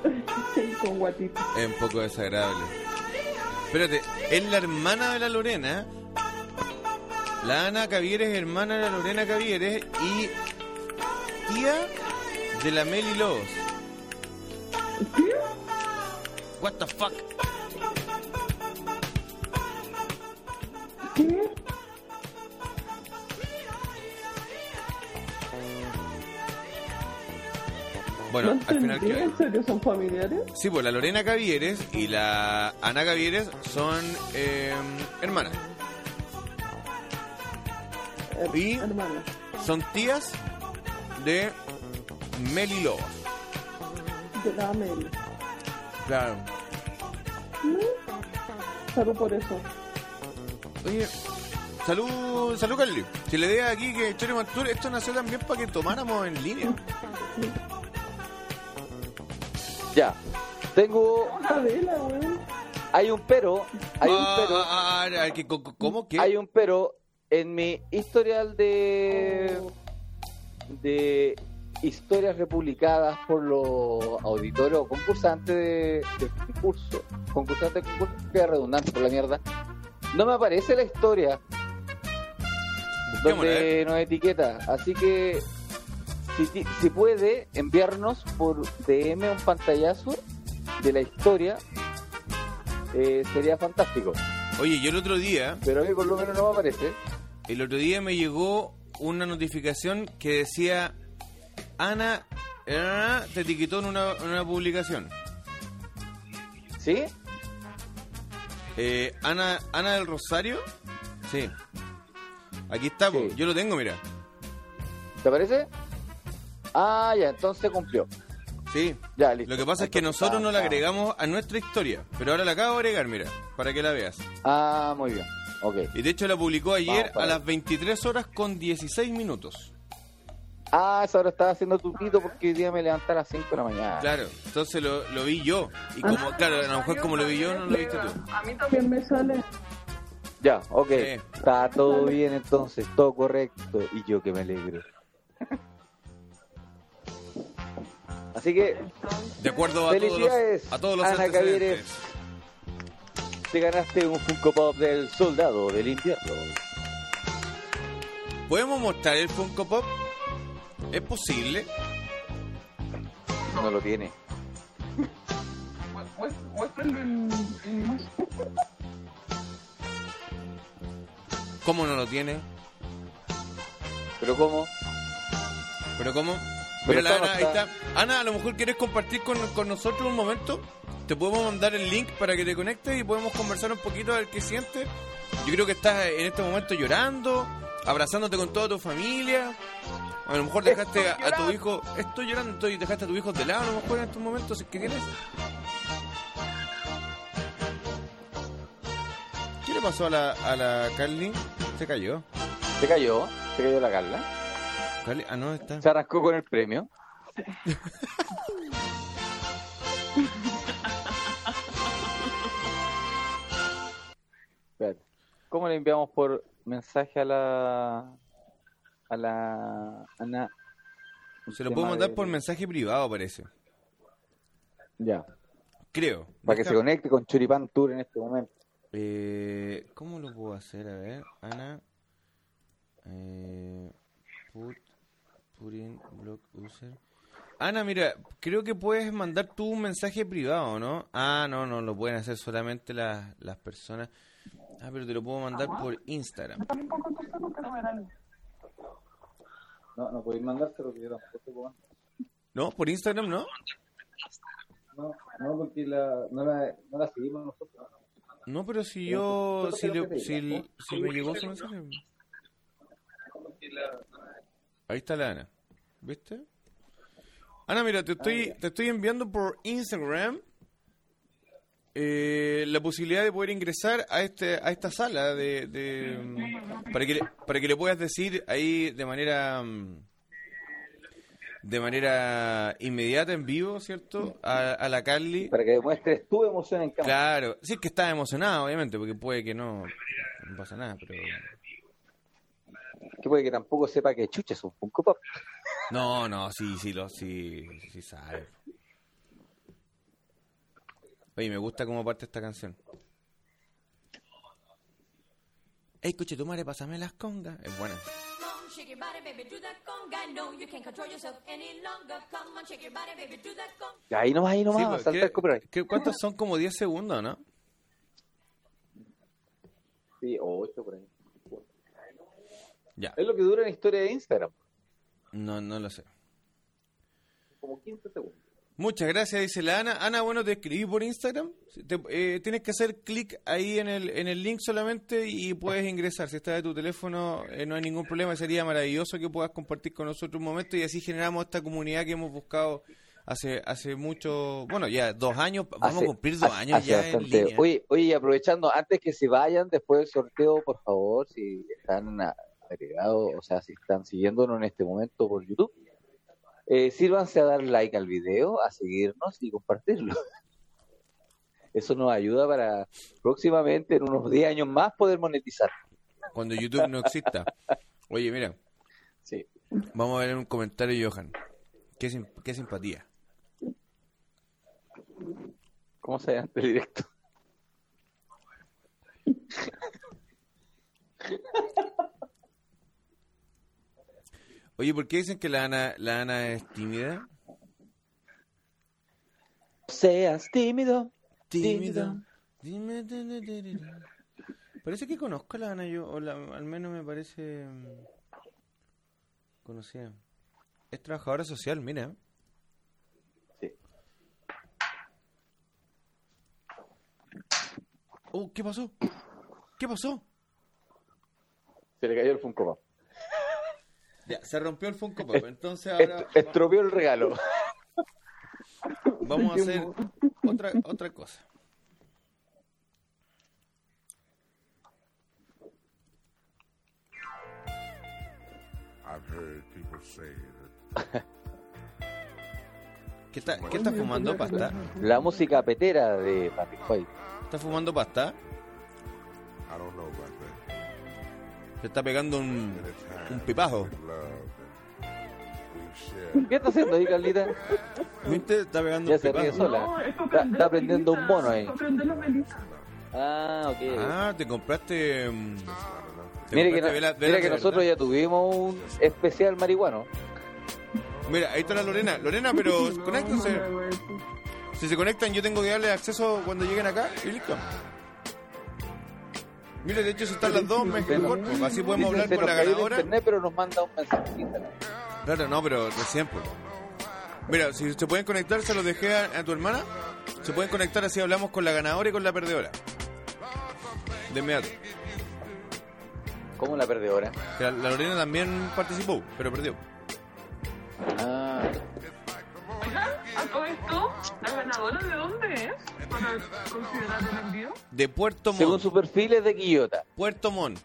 *laughs* con guatito. es un poco desagradable. Espérate, es la hermana de la Lorena. La Ana Cavieres es hermana de la Lorena Cavieres y tía de la Meli Lobos. What the fuck? ¿Qué? Bueno, no al final que ¿En serio son familiares? Sí, pues la Lorena Cavieres y la Ana Cavieres son eh, hermanas. ¿Y? Hermana. Son tías de Meli Lobos. De la Meli. Claro. Salud por eso. Oye, salud, salud Carly. Si le idea aquí que Chore Mantur, esto nació también para que tomáramos en línea. ya. Tengo. Weón. Hay un pero. Hay un Ah, pero. ah, ah, ah, ¿qué- co- co- ¿Cómo? ¿Qué? Hay un pero en mi historial de de historias republicadas por los auditores o concursantes de, de concurso, concursantes de concurso, queda redundante por la mierda. No me aparece la historia donde nos etiqueta, así que si, si puede enviarnos por DM un pantallazo de la historia eh, sería fantástico. Oye, yo el otro día, Pero a mí por lo menos no me aparece. El otro día me llegó una notificación que decía Ana eh, te etiquetó en una, en una publicación. ¿Sí? Eh, Ana, Ana del Rosario. Sí. Aquí está. Sí. yo lo tengo, mira. ¿Te parece? Ah, ya, entonces cumplió. Sí. Ya, listo. Lo que pasa es que nosotros no la agregamos a nuestra historia, pero ahora la acabo de agregar, mira, para que la veas. Ah, muy bien. Y de hecho la publicó ayer a las allá. 23 horas con 16 minutos. Ah, esa hora estaba haciendo tu pito porque hoy día me levanté a las 5 de la mañana. Claro, entonces lo, lo vi yo. Y como, claro, a lo mejor como lo vi yo, no lo viste tú. A mí también me sale. Ya, ok. Sí. Está todo bien entonces, todo correcto. Y yo que me alegro. *laughs* Así que De acuerdo a todos los, a todos los Ana antecedentes. Te ganaste un Funko Pop del soldado del invierno. ¿Podemos mostrar el Funko Pop? ¿Es posible? No lo tiene. ¿Cómo no lo tiene? ¿Pero cómo? ¿Pero cómo? Pero Mira, la está- Ana, ahí está. Ana, a lo mejor quieres compartir con, con nosotros un momento. Te podemos mandar el link para que te conectes y podemos conversar un poquito a ver qué sientes. Yo creo que estás en este momento llorando, abrazándote con toda tu familia. A lo mejor dejaste a, a tu hijo. Estoy llorando, estoy, dejaste a tu hijo de lado a lo mejor en estos momentos, si es que tienes. ¿Qué le pasó a la, a la Carly? Se cayó. Se cayó, se cayó la Carla. Carly- ah, no, está. Se arrancó con el premio. *laughs* Espérate. ¿Cómo le enviamos por mensaje a la a la Ana? Se lo puedo mandar de- por mensaje privado, parece. Ya. Creo. Para que se conecte con Churipán Tour en este momento. Eh, ¿Cómo lo puedo hacer? A ver, Ana. Eh, put, put in block user. Ana, mira, creo que puedes mandar tú un mensaje privado, ¿no? Ah, no, no, lo pueden hacer solamente las, las personas. Ah, pero te lo puedo mandar por Instagram. No, no podéis mandárselo, que yo tampoco te puedo mandar. ¿No? ¿Por Instagram, no? No, no, porque la, no, la, no la seguimos nosotros. No, pero si yo... Si, le- si, ¿no? si me llegó su mensaje... Ahí está la Ana. ¿Viste? Ana, mira, te estoy, te estoy enviando por Instagram eh, la posibilidad de poder ingresar a este a esta sala de, de, para que le, para que le puedas decir ahí de manera mm, de manera inmediata en vivo, ¿cierto? A, a la Carly. Para que demuestres tu emoción en cámara. Claro, sí es que estás emocionado, obviamente, porque puede que no, no pasa nada, pero Que puede que tampoco sepa que chucha es un Funko Pop. no, no, sí, sí, lo, sí, sí sabe. Oye, me gusta cómo parte esta canción. Ey, coche, tu madre, pásame las congas. Es buena. Ahí nomás, ahí nomás, Sí, pues, saltar ¿qué- el copyright. ¿Cuántos son? Como 10 segundos, ¿no? Sí, 8 por ahí. Ya. Es lo que dura en historia de Instagram. No, no lo sé. Como 15 segundos. Muchas gracias, dice la Ana. Ana, bueno, te escribí por Instagram. Te- eh, tienes que hacer clic ahí en el, en el link solamente y puedes ingresar. Si está de tu teléfono, eh, no hay ningún problema. Sería maravilloso que puedas compartir con nosotros un momento y así generamos esta comunidad que hemos buscado hace hace mucho, bueno, ya dos años. Vamos Hace- a cumplir dos hace- años hace ya en línea. Oye, oye, aprovechando, antes que se vayan, después del sorteo, por favor, si están agregados, o sea, si están siguiéndonos en este momento por YouTube, eh, sírvanse a dar like al video, a seguirnos y compartirlo. *laughs* Eso nos ayuda para próximamente, en unos 10 años más, poder monetizar. Cuando YouTube no exista. Oye, mira, Sí. vamos a ver un comentario, Johan. Qué, sim- qué simpatía. ¿Cómo se llama el directo? *laughs* Oye, ¿por qué dicen que la Ana, la Ana es tímida? Seas tímido. Tímido. Dime. Parece que conozco a la Ana yo, o la- al menos me parece mm, conocida. Es trabajadora social, mira. Sí. Oh, ¿qué pasó? ¿Qué pasó? Se le cayó el Funko. Ya, se rompió el Funko Pop. Entonces ahora Est- estropeó el regalo. vamos a hacer otra, otra cosa. I've heard people say that ¿Qué está, qué está fumando pasta? La música petera de Patrick White. ¿Está fumando pasta? I don't know about that. Se está pegando un, un pipazo. ¿Qué está haciendo ahí, Carlita? ¿Viste? Está pegando Ya un se ríe pipazo. sola. No, es Está, prendiendo un mono ahí. Ah, ok. Ah, te compraste. mm, te Mire que, compraste no- vela- mira que nosotros verdad. ya tuvimos un especial marihuano. Mira, ahí está la Lorena. Lorena, pero No, conéctense. Si se conectan, yo tengo que darle acceso cuando lleguen acá y listo. Mire, de hecho, si están las dos, mejor. pues, así podemos hablar se con la ganadora. internet, pero nos manda un mensajito. Claro, no, pero recién. pues. Mira, si se pueden conectar, se los dejé a, a tu hermana. Se pueden conectar, así hablamos con la ganadora y con la perdedora. De inmediato. ¿Cómo la perdedora? La, la Lorena también participó, pero perdió. Ah, Oigan, a todo esto, ¿la ganadora de dónde es? Para considerar el envío. De Puerto según Montt. su perfil es de Quillota. Puerto Montt.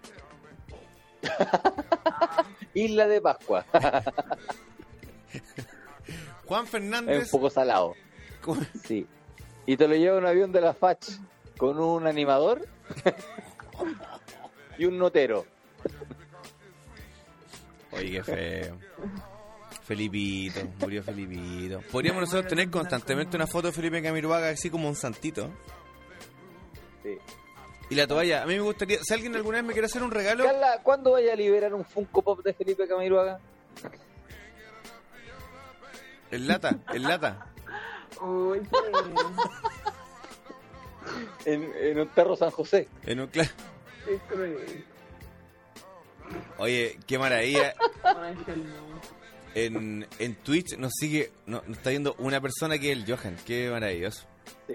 *laughs* Isla de Pascua. *laughs* Juan es Fernández. un poco salado. con- Sí. Y te lo lleva un avión de la FACH con un animador y un notero. Oye, qué feo. Felipito, murió Felipito. Podríamos nosotros tener constantemente una foto de Felipe Camiroaga así como un santito. Sí. Y la toalla, a mí me gustaría, si alguien alguna vez me quiere hacer un regalo, Carla, ¿cuándo vaya a liberar un Funko Pop de Felipe Camiroaga? en lata, en lata. Uy, qué, *laughs* En, en un perro San José. En un cla- qué cruel. Oye, qué maravilla. En, en Twitch nos sigue, no- nos está viendo una persona que es el Johan, qué maravilloso. Sí.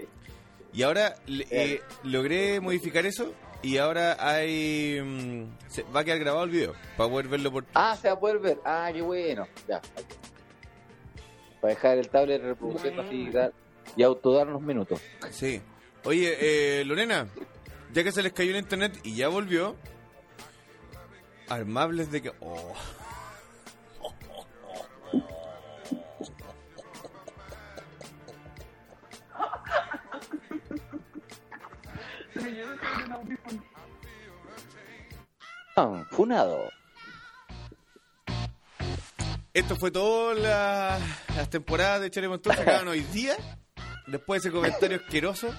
Y ahora le- eh, logré modificar eso y ahora hay mm, se, va a quedar grabado el video para poder verlo por Ah, se va a poder ver. Ah, qué bueno. Ya. Para dejar el tablet de reproducción así dar- y autodarnos minutos. Sí. Oye, eh, Lorena, ya que se les cayó el internet y ya volvió, armables de que... Oh. Ah, funado. Esto fue todas la- las temporadas de Chale Montón se acaban hoy día. Después de ese comentario asqueroso.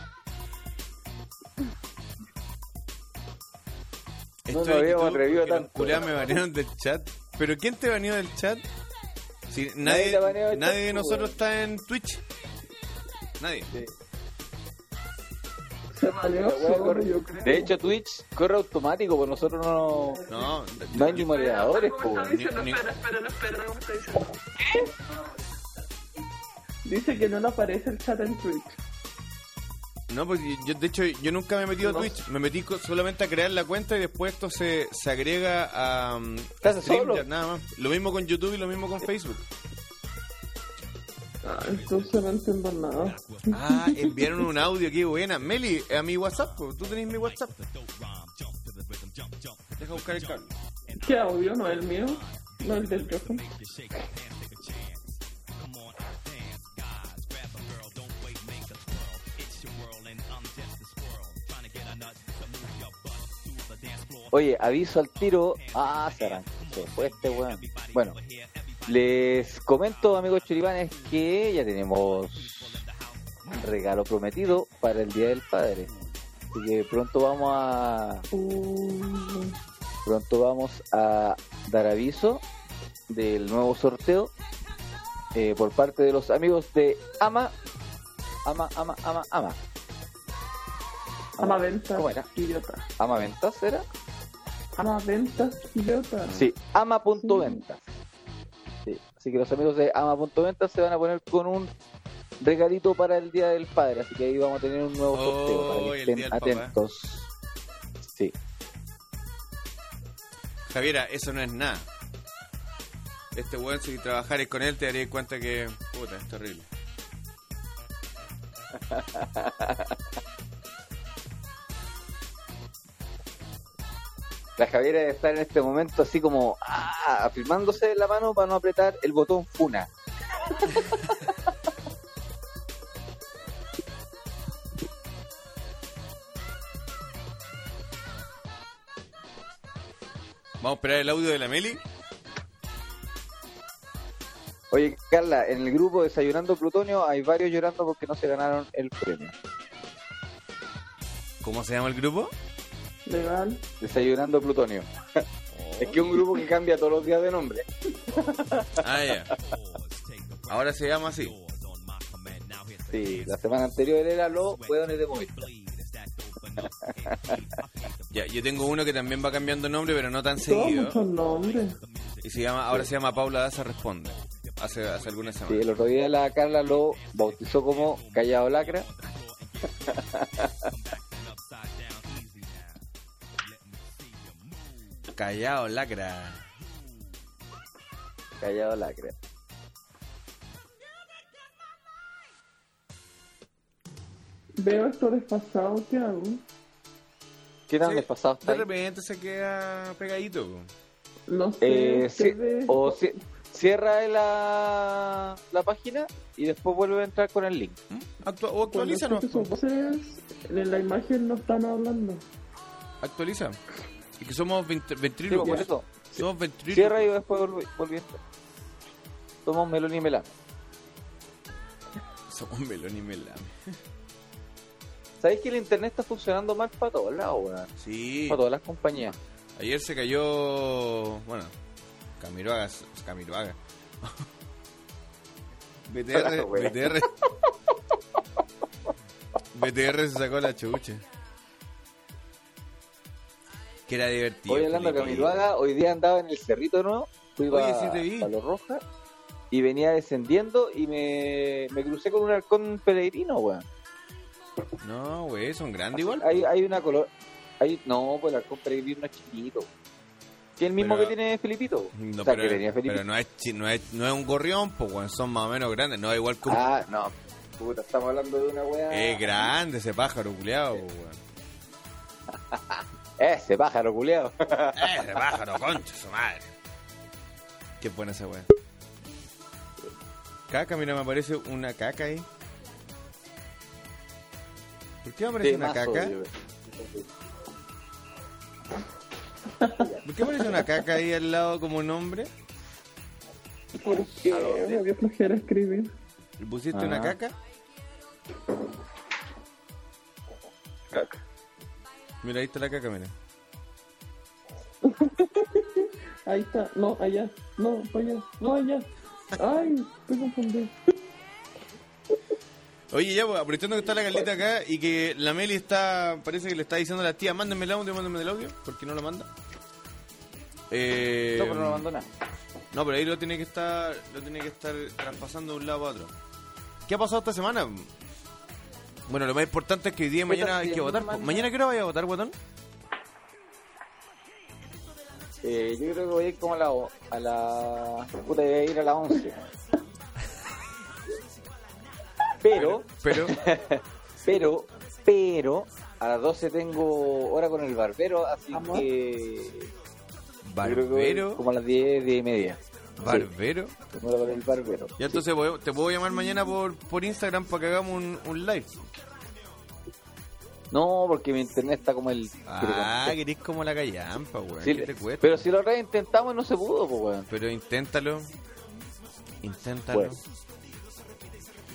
No nos habíamos atrevido tanto. me banearon del chat. ¿Pero quién te baneó del chat? Si Nadie nadie, nadie de pues, nosotros está en Twitch. Nadie. Se De hecho, Twitch corre automático, pues nosotros no, No, no hay ni moderadores, pues. Espera, espera, espera, ¿cómo está diciendo? Dice que no le aparece el chat en Twitch. No, pues yo, de hecho, yo nunca me he metido a No. Twitch. Me metí solamente a crear la cuenta y después esto se, se agrega a um, ¿Te haces StreamYard, nada más. Lo mismo con YouTube y lo mismo con Facebook. Ah, entonces no entiendo nada. Ah, enviaron un audio, qué buena. Meli, a mi WhatsApp, tú tenés mi WhatsApp. Deja buscar el cable. ¿Qué audio? ¿No es el mío? ¿No el del Johan? Oye, aviso al tiro. Ah, se arrancó. Se fue este weón. Bueno, les comento, amigos choribanes, que ya tenemos regalo prometido para el Día del Padre. Así que pronto vamos a pronto vamos a dar aviso del nuevo sorteo eh, por parte de los amigos de Ama Ama Ama Ama Ama ama ventas, ¿Cómo era? idiota. Ama Ventas era Ama ventas, idiota. Sí, ama.ventas. Sí, así que los amigos de ama.ventas se van a poner con un regalito para el Día del Padre, así que ahí vamos a tener un nuevo sorteo para Oh, que estén Papá. atentos. Sí, Javiera, eso no es nada. Este weón, si trabajares con él, te darías cuenta que. Puta, es terrible. *laughs* la Javiera debe estar en este momento así como ah, afirmándose la mano para no apretar el botón Funa. Vamos a esperar el audio de la Meli. Oye, Carla, en el grupo Desayunando Plutonio hay varios llorando porque no se ganaron el premio. ¿Cómo se llama el grupo? Legal. Desayunando Plutonio. *laughs* es que es un grupo que cambia todos los días de nombre. *laughs* Ah, ya. Ahora se llama así. Sí, la semana anterior era los hueones de Movistar. *laughs* Ya, yo tengo uno que también va cambiando nombre, pero no tan Todos seguido. nombres. Y se llama, ahora se llama Paula Daza Responde. Hace, hace algunas Sí, semanas. el otro día la Carla lo bautizó como Callado Lacra. Callao, lacra. Callado Lacra. Veo esto desfasado, ¿qué hago? ¿Qué tan Sí, desfasado está De ahí? repente se queda pegadito. No sé. Eh, ¿qué sí, ves? o ci- cierra la, la página y después vuelve a entrar con el link. ¿Mm? Actua- o actualízanos. voces, en la imagen no están hablando. Actualiza. Y que somos ventr- Sí, ventrílocos. por eso. Somos ventrílocos. Cierra y después entrar. somos melón y melame. *laughs* Somos melón y melame. ¿Sabéis que el internet está funcionando mal para todos lados, weón? Sí. Para todas las compañías. Ayer se cayó. Bueno, Camiroaga. Camiroaga. BTR. BTR. BTR se sacó la chucha. Que era divertido. Hoy hablando de Felipe. Camiroaga, hoy día andaba en el cerrito, ¿no? Fui Oye, pa- sí te vi. pa Los Rojas y venía descendiendo y me, me crucé con un halcón peregrino, weón. No, güey, son grandes igual. Hay, hay una color... Hay, no, pues el halcón peregrino es chiquito. Sí, el mismo Pero- que tiene Felipito. No, o sea, pero, que tenía Felipito. pero no, es, no, es, no es un gorrión, pues, weón, son más o menos grandes. No es igual que un. Ah, no. Puta, estamos hablando de una weá... Es grande ese pájaro, culiado, weón. *laughs* Ese pájaro culeado. *laughs* Ese pájaro, concha su madre. Qué buena esa weá. Caca, mira, me aparece una caca ahí. ¿Por qué me aparece una caca? ¿Por qué aparece una caca ahí al lado como nombre? Porque me dio flojera escribir. ¿Le pusiste una Ah. caca? Caca. Mira, ahí está la caca, mira. *laughs* Ahí está. No, allá. No, allá. No, allá. Ay, estoy confundido. Oye, ya, pues, aprovechando que está la Carlita acá y que la Meli está, parece que le está diciendo a la tía, mándenme el audio, mándenme el audio, porque no lo manda. Eh, No, pero no mandó nada. no, pero ahí lo tiene que estar, lo tiene que estar traspasando de un lado a otro. ¿Qué ha pasado esta semana? Bueno, lo más importante es que hoy día y mañana hay que votar. manda- ¿Mañana qué hora vaya a votar, guatón? Eh, yo creo que voy a ir como a la... A la... Puta, voy a ir a las 11. Pero, Pero, *laughs* pero, pero, a las 12 tengo hora con el barbero, así Amor. que... yo creo que voy barbero, como a las 10, 10 y media. Barbero. El barbero. Ya entonces te puedo llamar mañana por, por Instagram para que hagamos un, un live. No, porque mi internet está como el... Ah, querés como la callampa, weón. Sí, ¿Qué te cuesta? pero si lo otra vez intentamos no se pudo, pues, weón. Pero inténtalo. Inténtalo. Bueno.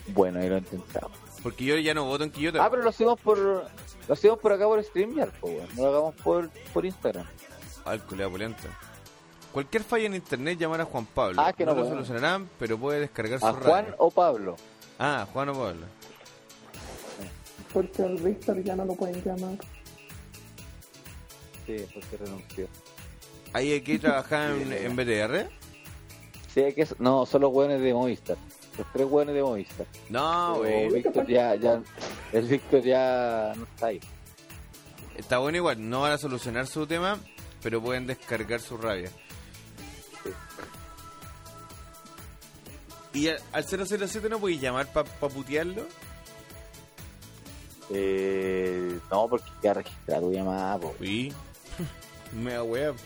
Bueno, ahí lo intentamos. Porque yo ya no voto en Quillota. Ah, pero lo hacemos por... Lo hacemos por acá por StreamYard, pues, weón. No lo hagamos por, por Instagram. Ah, el pulento. Cualquier falla en internet llamar a Juan Pablo. Ah, que no lo puedo. solucionarán, pero puede descargar su A Juan radio. o Pablo. Ah, Juan o Pablo. Porque al Víctor ya no lo pueden llamar. Sí, porque renunció. ¿Ahí aquí trabajar en, en BTR? Sí, que es- no, son los hueones de Movistar. Los tres hueones de Movistar. No, güey. Víctor ya, ya, el Víctor ya no está ahí. Está bueno igual. No van a solucionar su tema, pero pueden descargar su rabia. ¿Y al, al 007 no podéis llamar para putearlo? Eh, no, porque ya registrado tu llamada, po, Sí. *laughs* Me da wea. no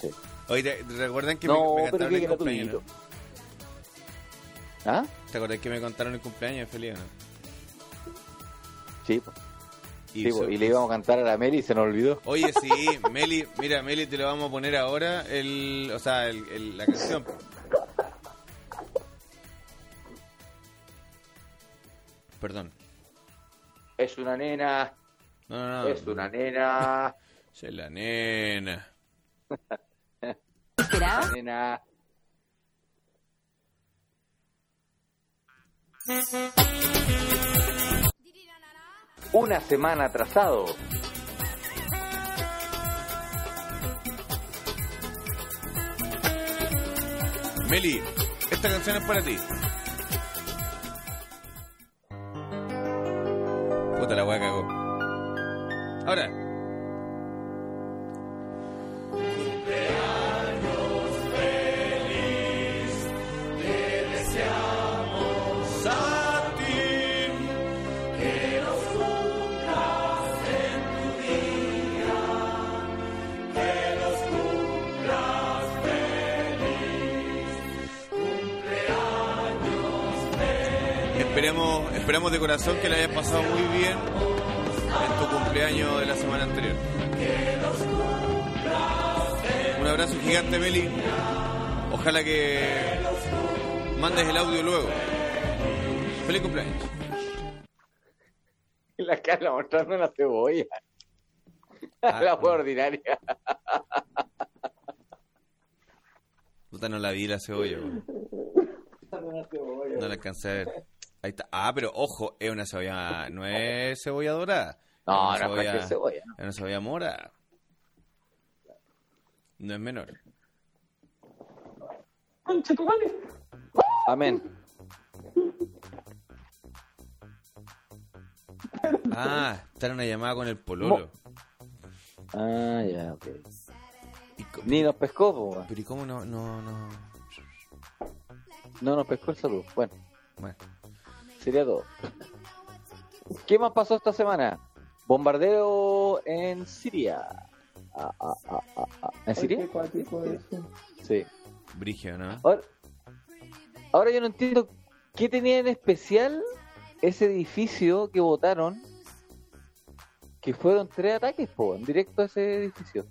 sé. Oye, ¿te, te recuerdan que no, me, me cantaron el cumpleaños? no? ¿Ah? ¿Te acordás que me contaron el cumpleaños de Felipe? no? Sí, po. Y, Sí, y le íbamos a cantar a la Mary y se nos olvidó. Oye, sí, *laughs* Meli, mira, Meli, te lo vamos a poner ahora, el, o sea, el, el- la canción. Es una nena, No, no, no. es una nena, *laughs* Se la nena. *laughs* una nena. Una semana atrasado. Meli, esta canción es para ti. Puta la wea cagó. Ahora. Corazón que le hayas pasado muy bien en tu cumpleaños de la semana anterior. Un abrazo gigante, Meli. Ojalá que mandes el audio luego. Feliz cumpleaños. *laughs* La Carla mostrando una cebolla. *laughs* Ah, la hueá mm. ordinaria. Puta, no la vi la cebolla. *laughs* No la alcancé a ver. Ahí está. Ah, pero ojo, es una cebolla, no es cebolla dorada. No, es no una es cebolla. ¿no? Es una cebolla morada. No es menor. Amén. Ah, está en una llamada con el pololo. Ah, ya, ok. ¿Y co- Ni nos pescó, po, pero ¿y cómo no, no, no? No nos pescó el saludo. Bueno, Bueno, sería todo. ¿Qué más pasó esta semana? Bombardeo en Siria. Ah, ah, ah, ah, ah. ¿En Siria? Sí. brigio, ¿no? Ahora, ahora yo no entiendo qué tenía en especial ese edificio que votaron. Que fueron tres ataques, po, en directo a ese edificio.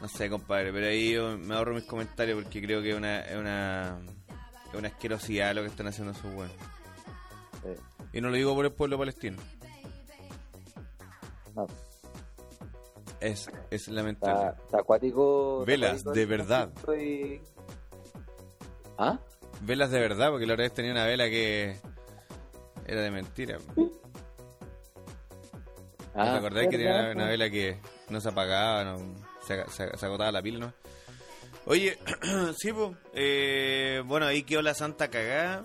No sé, compadre, pero ahí yo me ahorro mis comentarios porque creo que es una, es una, es una asquerosidad lo que están haciendo esos buenos. Sí. Y no lo digo por el pueblo palestino. No, Es, es lamentable. está acuático. está Velas, acuático de verdad. ¿Ah? Velas de verdad, porque la otra vez tenía una vela que era de mentira. ¿No Ah, ¿Te acordás que tenía una, vela que no se apagaba, no, se, se- se agotaba la pila, ¿no? Oye, *clears throat* sí, pues, eh, bueno, ahí quedó la santa cagada.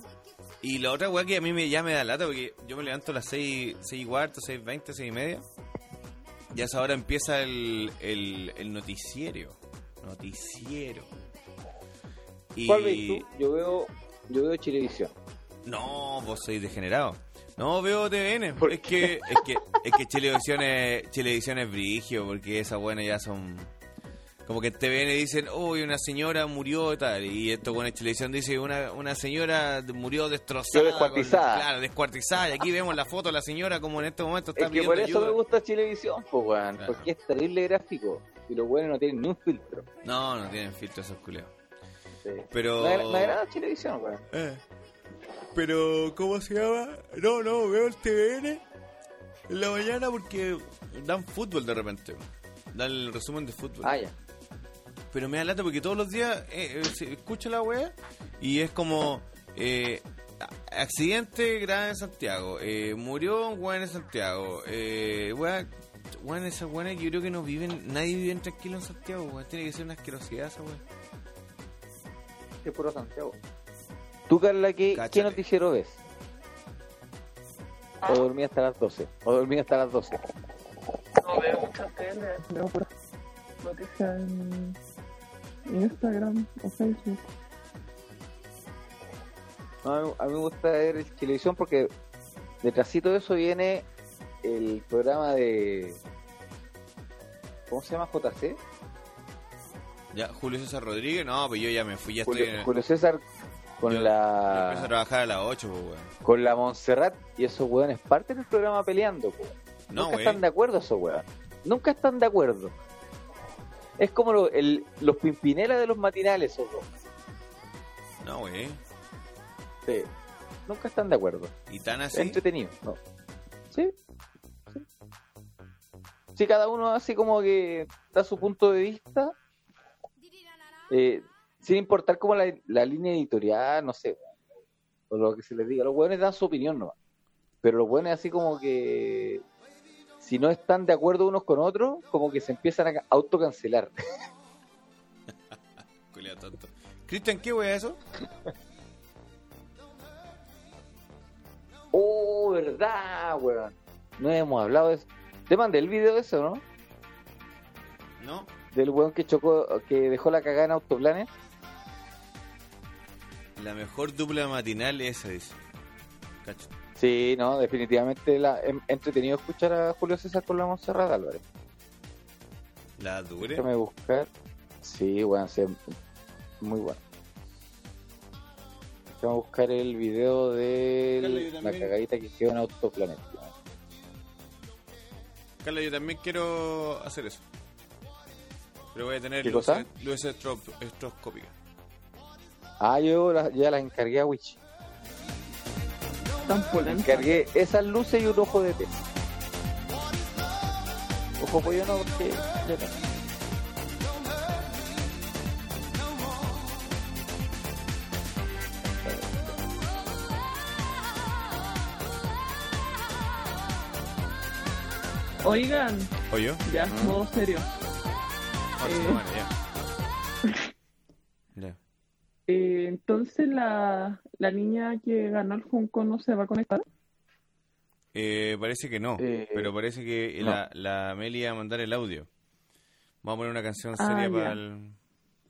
Y la otra weá que a mí me, ya me da lata, porque yo me levanto a las 6, seis y cuarto, 6 20, 6 y media. Y a esa hora empieza el, el, el noticiero. Noticiero. Y... ¿Cuál ves tú? Yo veo, yo veo Chilevisión. No, vos sois degenerado. No, veo TVN. *laughs* ¿Por Es que, es que, es que Chilevisión es, Chilevisión es brigio, porque esas buenas ya son... Como que en TVN dicen, uy, una señora murió y tal. Y esto con Chilevisión dice, una, una señora murió destrozada. Quedó descuartizada. con- claro, descuartizada. Y aquí vemos la foto de la señora como en este momento está Es que por eso ayuda. me gusta Chilevisión, pues, weón. Claro. Porque es terrible gráfico. Y los buenos no tienen ni un filtro. No, no tienen filtro esos culeos. Sí. Pero... Me, me agrada Chilevisión, weón. Eh. Pero, ¿cómo se llama? No, no, veo el TVN en la mañana porque dan fútbol de repente. Dan el resumen de fútbol. Ah, ya. Pero me da lata porque todos los días eh, eh, se escucho la wea y es como eh, accidente grave en Santiago, eh, murió un weón en Santiago, eh, wea, weón, esas weones que yo creo que no viven, nadie vive tranquilo en Santiago, weón, tiene que ser una asquerosidad esa wea. Es puro Santiago. ¿Tú, Carla, qué, Cáchate. qué noticiero ves? Ah. ¿O dormí hasta las 12? ¿O dormí hasta las 12? No veo mucha tele, veo puras noticias en Instagram o Facebook. No, a, mí, a mí me gusta ver el televisión porque detrásito de eso viene el programa de... ¿Cómo se llama? JC. Ya, Julio César Rodríguez, no, pues yo ya me fui, ya Julio, estoy en... Julio César con yo- yo la empiezo a trabajar a las 8, pues, weón. con la Montserrat y esos weones parte del programa peleando. po. No, Nunca están de acuerdo esos weones. Nunca están de acuerdo. Es como lo- el- los pimpinelas de los matinales esos dos. No, güey. Sí. Nunca están de acuerdo. Y tan Es así. entretenido. ¿no? ¿Sí? sí. Sí, cada uno así como que da su punto de vista. eh, sin importar como la, la línea editorial, no sé. O lo que se les diga. Los buenos dan su opinión nomás. Pero los buenos así como que si no están de acuerdo unos con otros, como que se empiezan a ca- autocancelar. *laughs* Culeado tonto. Cristian, ¿qué wea es eso? *laughs* Oh, verdad, weón. No hemos hablado de eso. Te mandé el video de eso, ¿no? No. Del weón que chocó, que dejó la cagada en autoplanes. La mejor dupla matinal es esa, dice. Cacho. Sí, no, definitivamente la, em- entretenido escuchar a Julio César con la Montserrat Álvarez. La dure. Déjame buscar. Sí, weón, sí, muy bueno. Déjame buscar el video de Carla, la cagadita que quedó en Autoplanet. Carla, yo también quiero hacer eso. Pero voy a tener ¿Qué luces, cosa? luces estro- estroboscópicas. Ah, yo la- ya las encargué a Witch. Tan polenta. Encargué esas luces y un ojo de pez. Ojo pollo no, porque. Oigan, ¿O yo? ya, Ah. modo serio. Sí, Eh. Entonces la, la niña que ganó el Funko no se va a conectar. Eh, parece que no, Eh, pero parece que no. la, la Amelia va a mandar el audio. Vamos a poner una canción Ah, seria para el,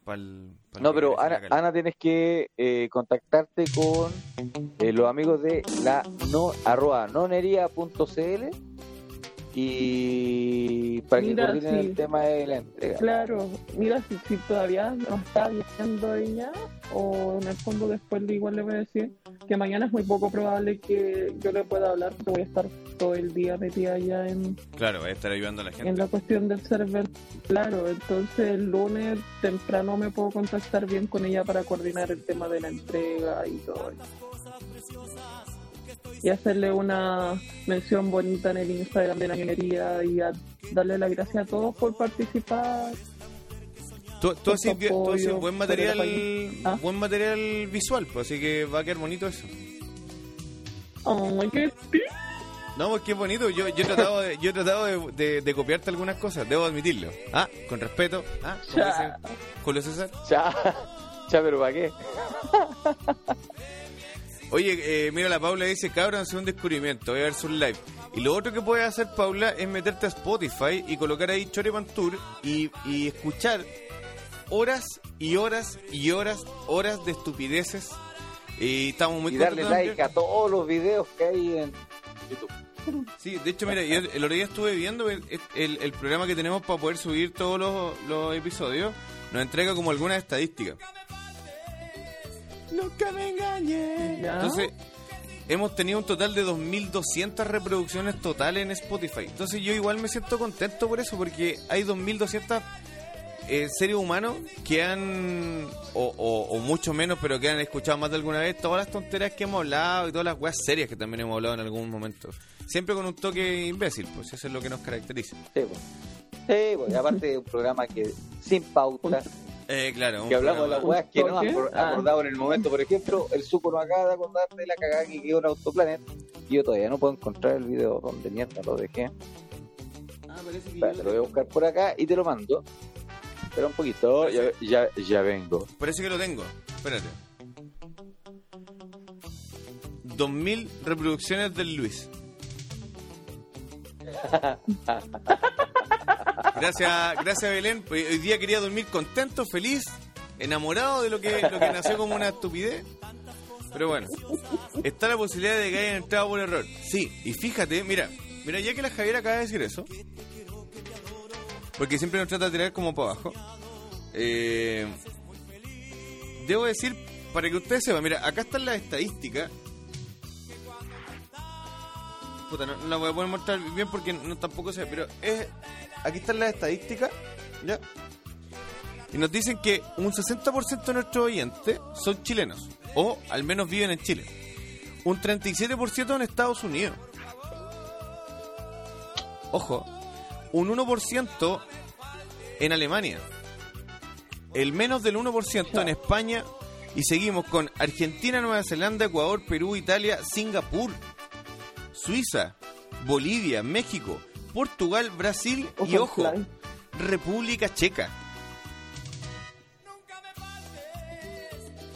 para el... para No, pero Ana. Ana tienes que eh, contactarte con eh, los amigos de la no arroba nonería.cl y para que coordinen sí. el tema de la entrega. Claro, mira si, si todavía no está viendo ella, o en el fondo después le- igual le voy a decir que mañana es muy poco probable que yo le pueda hablar, porque voy a estar todo el día metida allá en, Claro, va a estar ayudando a la en gente. la cuestión del server. Claro, entonces el lunes temprano me puedo contactar bien con ella para coordinar el tema de la entrega y todo eso. Y hacerle una mención bonita en el Instagram de la minería y a darle las gracias a todos por participar. Tú, tú haces tú buen material. Ah. buen material visual, pues, así que va a quedar bonito eso. Ay, qué No, pues qué bonito. Yo, yo he tratado, de, yo he tratado de, de- de copiarte algunas cosas, debo admitirlo. Ah, con respeto. Ah, Julio César. Ya, ya, pero ¿para qué? Oye, eh, mira, la Paula dice, cabrón, hace un descubrimiento, voy a ver su live. Y lo otro que puedes hacer, Paula, es meterte a Spotify y colocar ahí Chorepan Tour y, y escuchar horas y horas y horas, horas de estupideces. Y estamos muy Y darle like también. a todos los videos que hay en YouTube. Sí, de hecho, mira, yo el otro día estuve viendo el, el- el programa que tenemos para poder subir todos los, los episodios. Nos entrega como algunas estadísticas. Nunca me engañé. Entonces, hemos tenido un total de 2.200 reproducciones totales en Spotify. Entonces, yo igual me siento contento por eso, porque hay 2.200 eh, seres humanos que han, o, o, o mucho menos, pero que han escuchado más de alguna vez todas las tonterías que hemos hablado y todas las weas serias que también hemos hablado en algún momento. Siempre con un toque imbécil, pues eso es lo que nos caracteriza. Sí, pues. Sí, pues, y aparte de un programa que sin pauta, Eh, claro, que hablamos de las weas que no Ah. acordado en el momento. Por ejemplo, el suco no acaba de acordar de la cagada que quedó en Autoplanet. Y yo todavía no puedo encontrar el video donde mierda lo dejé. Espera, te lo voy a buscar por acá y te lo mando. Espera un poquito, ya, ya, vengo. Parece que lo tengo. Espérate. 2000 reproducciones del Luis. Gracias, gracias Belén. Hoy día quería dormir contento, feliz, enamorado de lo que, lo que nació como una estupidez. Pero bueno, está la posibilidad de que hayan entrado por error. Sí, y fíjate, mira, mira, ya que la Javiera acaba de decir eso, porque siempre nos trata de tirar como para abajo. Eh, debo decir, para que ustedes sepan, mira, acá están las estadísticas. Puta, no, no la voy a poder mostrar bien porque no tampoco sé, pero es, aquí están las estadísticas, ¿ya? Y nos dicen que un 60% de nuestros oyentes son chilenos, o al menos viven en Chile. Un 37% en Estados Unidos. Ojo, un 1% en Alemania. El menos del 1% en España. Y seguimos con Argentina, Nueva Zelanda, Ecuador, Perú, Italia, Singapur, Suiza, Bolivia, México, Portugal, Brasil y ojo. República Checa.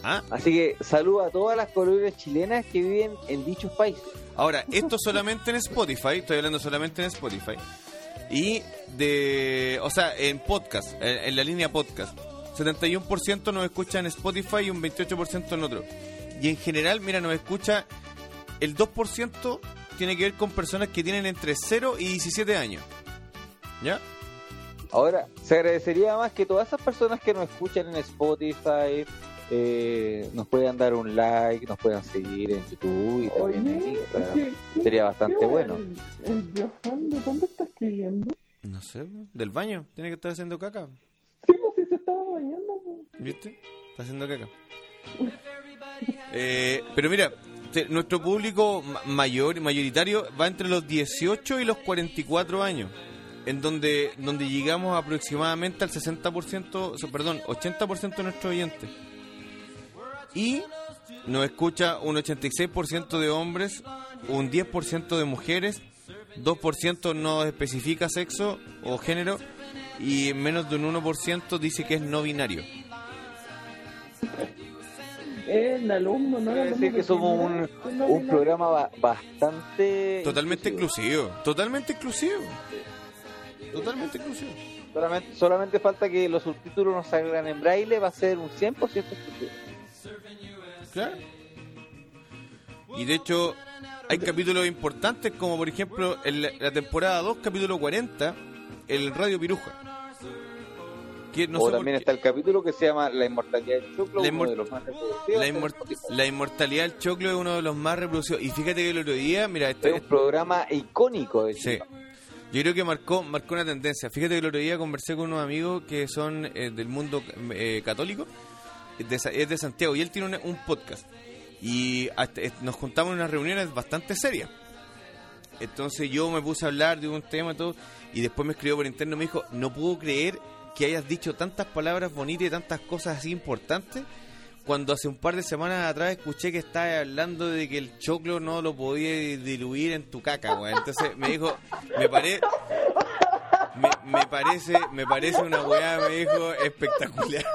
¿Ah? Así que saludo a todas las colonias chilenas que viven en dichos países. Ahora, esto *laughs* solamente en Spotify, estoy hablando solamente en Spotify. Y de, o sea, en podcast, en, la línea podcast. 71% nos escucha en Spotify y un 28% en otro. Y en general, mira, nos escucha el 2% tiene que ver con personas que tienen entre 0 y 17 años. ¿Ya? Ahora, se agradecería más que todas esas personas que nos escuchan en Spotify eh, nos puedan dar un like, nos puedan seguir en YouTube y también en Oye, Instagram. ¿qué- qué- Sería bastante bueno. El, el Johan, ¿de dónde está escribiendo? No sé, del baño. Tiene que estar haciendo caca. bañando. po. ¿Viste? Está haciendo caca. Eh, pero mira, te- nuestro público ma- mayor, mayoritario va entre los 18 y los 44 años, en donde, donde llegamos aproximadamente al 60%, o sea, perdón, 80% de nuestros oyentes. Y nos escucha un 86% de hombres, un 10% de mujeres, 2% no especifica sexo o género y menos de un 1% dice que es no binario. El alumno, ¿no? El Quiere alumno decir que somos un, un programa ba- bastante... Totalmente inclusivo. inclusivo, totalmente inclusivo. Totalmente inclusivo. Solamente, solamente falta que los subtítulos nos salgan en braille, va a ser un 100% exclusivo. Claro. Y de hecho, hay capítulos importantes como por ejemplo en la, la temporada 2, capítulo 40, el Radio Piruja. Que no o también está el capítulo que se llama La inmortalidad del choclo, La uno inmor- de los más reproducidos. la, en inmor- Spotify. la inmortalidad del choclo es uno de los más reproducidos. Y fíjate que el otro día, mira, este, Es un programa icónico de Sí. Yo creo que marcó marcó una tendencia. Fíjate que el otro día conversé con unos amigos que son eh, del mundo eh, católico, es de, Santiago, y él tiene un podcast. Y nos juntamos en unas reuniones bastante serias. Entonces yo me puse a hablar de un tema y todo, y después me escribió por interno y me dijo, no puedo creer que hayas dicho tantas palabras bonitas y tantas cosas así importantes cuando hace un par de semanas atrás escuché que estabas hablando de que el choclo no lo podía diluir en tu caca, weón. Entonces me dijo, me parece... Me, me parece me parece una weá, me dijo, espectacular.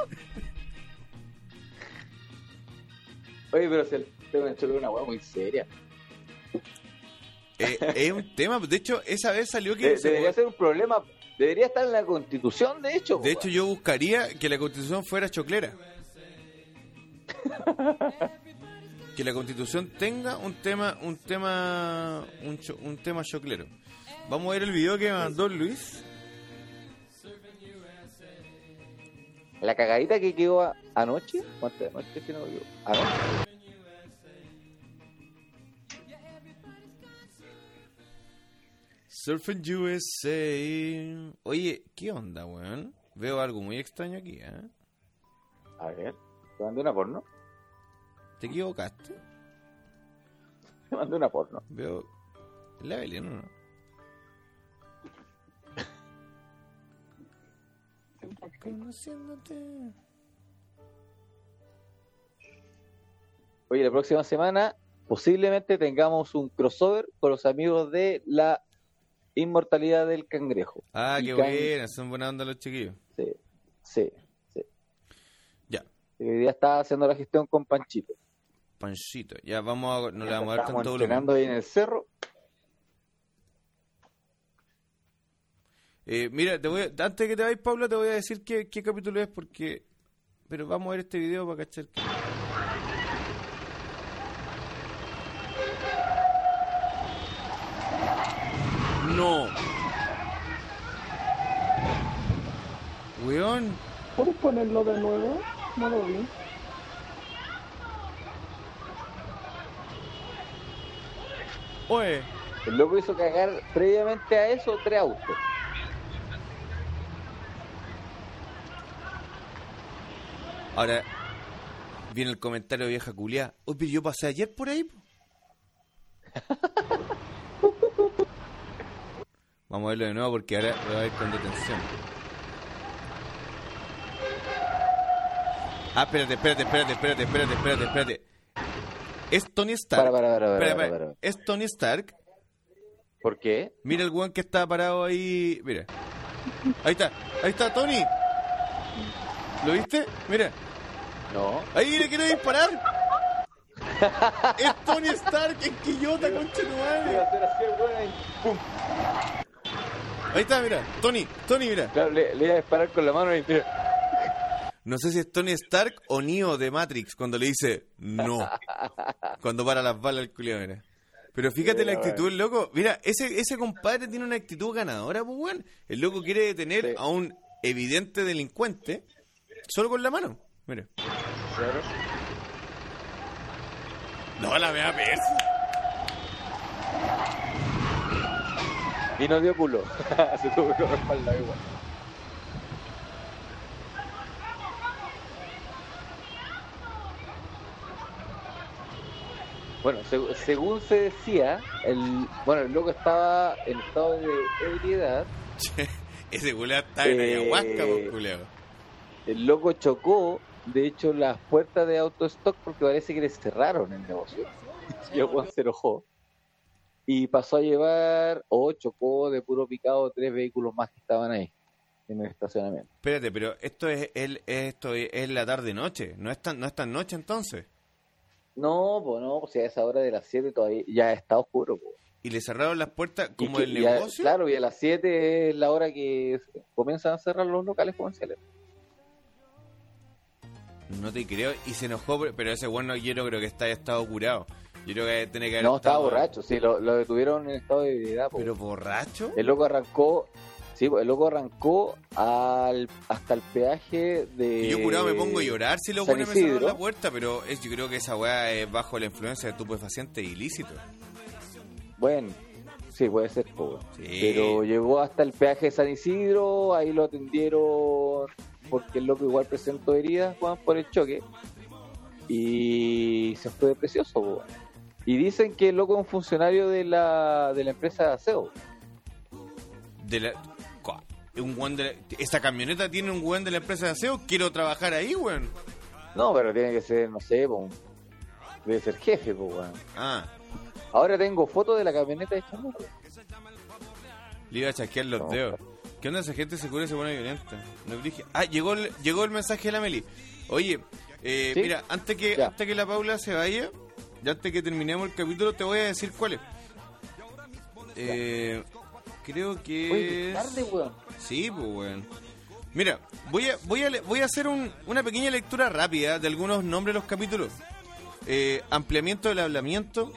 Oye, pero si el tema del choclo es una hueá muy seria. Eh, es un *laughs* tema, de hecho, esa vez salió que... De- se- debería ser un problema, debería estar en la constitución, de hecho. de po, hecho, yo buscaría que la constitución fuera choclera. *laughs* Que la constitución tenga un tema, un tema, un, cho- un tema choclero. Vamos a ver el video que mandó Luis. La cagadita que quedó anoche, ¿cuánto anoche que no? Anoche. Surfing USA. Oye, ¿qué onda, weón? Veo algo muy extraño aquí, ¿eh? A ver, te mandé una porno. ¿Te equivocaste? *laughs* Te mandé una porno. Veo... La Belén, ¿o ¿no? *laughs* Conociéndote. Oye, la próxima semana posiblemente tengamos un crossover con los amigos de la inmortalidad del cangrejo. Ah, Y qué can- buena, son buena onda los chiquillos. Sí, sí, sí. Ya, Hoy día estaba haciendo la gestión con Panchito. Panchito. Ya vamos a. No le vamos a dar tanto entrenando ahí en el cerro. Eh, mira, te voy a- antes de que te vayas, Pablo, te voy a decir qué, qué capítulo es porque. Pero vamos a ver este video para cachar. que- No. Weón. ¿Puedes ponerlo de nuevo? No lo vi. Oye. El loco hizo cagar previamente a eso tres autos. Ahora viene el comentario vieja culiá. Oye, pero yo pasé ayer por ahí. *laughs* po". Vamos a verlo de nuevo porque ahora lo voy a ver con detención. Ah, espérate, espérate, espérate, espérate, espérate, espérate, espérate. Es Tony Stark. Para, para, para. Es Tony Stark. ¿Por qué? Mira el weón que está parado ahí. Mira. Ahí está. Ahí está Tony. ¿Lo viste? Mira. No. Ahí le quiere disparar. es Tony Stark en Quillota, concha tu madre. Iba a hacer así el weón ahí. Está, mira. Tony, Tony, mira. Claro, le, le iba a disparar con la mano y mira. No sé si es Tony Stark o Neo de Matrix cuando le dice no. Cuando para las balas el culiao, mira. Pero fíjate la actitud, el loco. Mira, ese, ese compadre tiene una actitud ganadora, pues, weón. El loco quiere detener Sí. a un evidente delincuente solo con la mano. Mira. Claro. No, la vea ver. y no dio culo. *laughs* Se tuvo que comer espalda igual. Bueno, seg según se decía, el bueno, el loco estaba en estado de ebriedad. *laughs* Ese culeado estaba en eh, ayahuasca, vos. El loco chocó, de hecho, las puertas de AutoStock porque parece que le cerraron el negocio. *laughs* y el se enojó. Y pasó a llevar, o chocó de puro picado, tres vehículos más que estaban ahí, en el estacionamiento. Espérate, pero esto es el, esto es, la tarde-noche, no es tan, no es tan noche entonces. No, pues no, pues si a esa hora de las 7 todavía ya está oscuro. Y le cerraron las puertas como el negocio. claro, y a las 7 es la hora que comienzan a cerrar los locales comerciales. No te creo. Y se enojó, pero ese bueno yo no creo que está estado curado. Yo creo que tiene que haber No, estaba borracho, sí, lo, lo detuvieron en estado de pues. ¿Pero borracho? El loco arrancó, sí, el loco arrancó al, hasta el peaje de... Y yo curado me pongo a llorar si los buenos me cerraron la puerta, pero es- yo creo que esa weá es bajo la influencia de estupefaciente ilícito. Bueno, sí, puede ser, weón. Sí. Pero llegó hasta el peaje de San Isidro, ahí lo atendieron porque el loco igual presentó heridas, weón, por el choque. Y se fue de precioso, weón. Y dicen que el loco es un funcionario de la, de la empresa de aseo. De la, un weón de la- ¿Esta camioneta tiene un weón de la empresa de aseo? Quiero trabajar ahí, weón. No, pero tiene que ser, no sé, po, debe ser jefe, pues, weón. Ah, Ahora tengo fotos de la camioneta de Chamorro. le iba a chasquear los No, dedos. ¿Qué onda esa gente se cura y se pone violenta? No dije. Ah, llegó el, llegó el mensaje de la Meli. Oye, eh, ¿Sí? mira, antes que, Ya. antes que la Paula se vaya, ya antes que terminemos el capítulo, te voy a decir cuál es. Eh, creo que Oye, es... tarde, weón. Sí, pues, weón. Mira, voy a, voy a, voy a hacer un- una pequeña lectura rápida de algunos nombres de los capítulos. Eh, ampliamiento del hablamiento.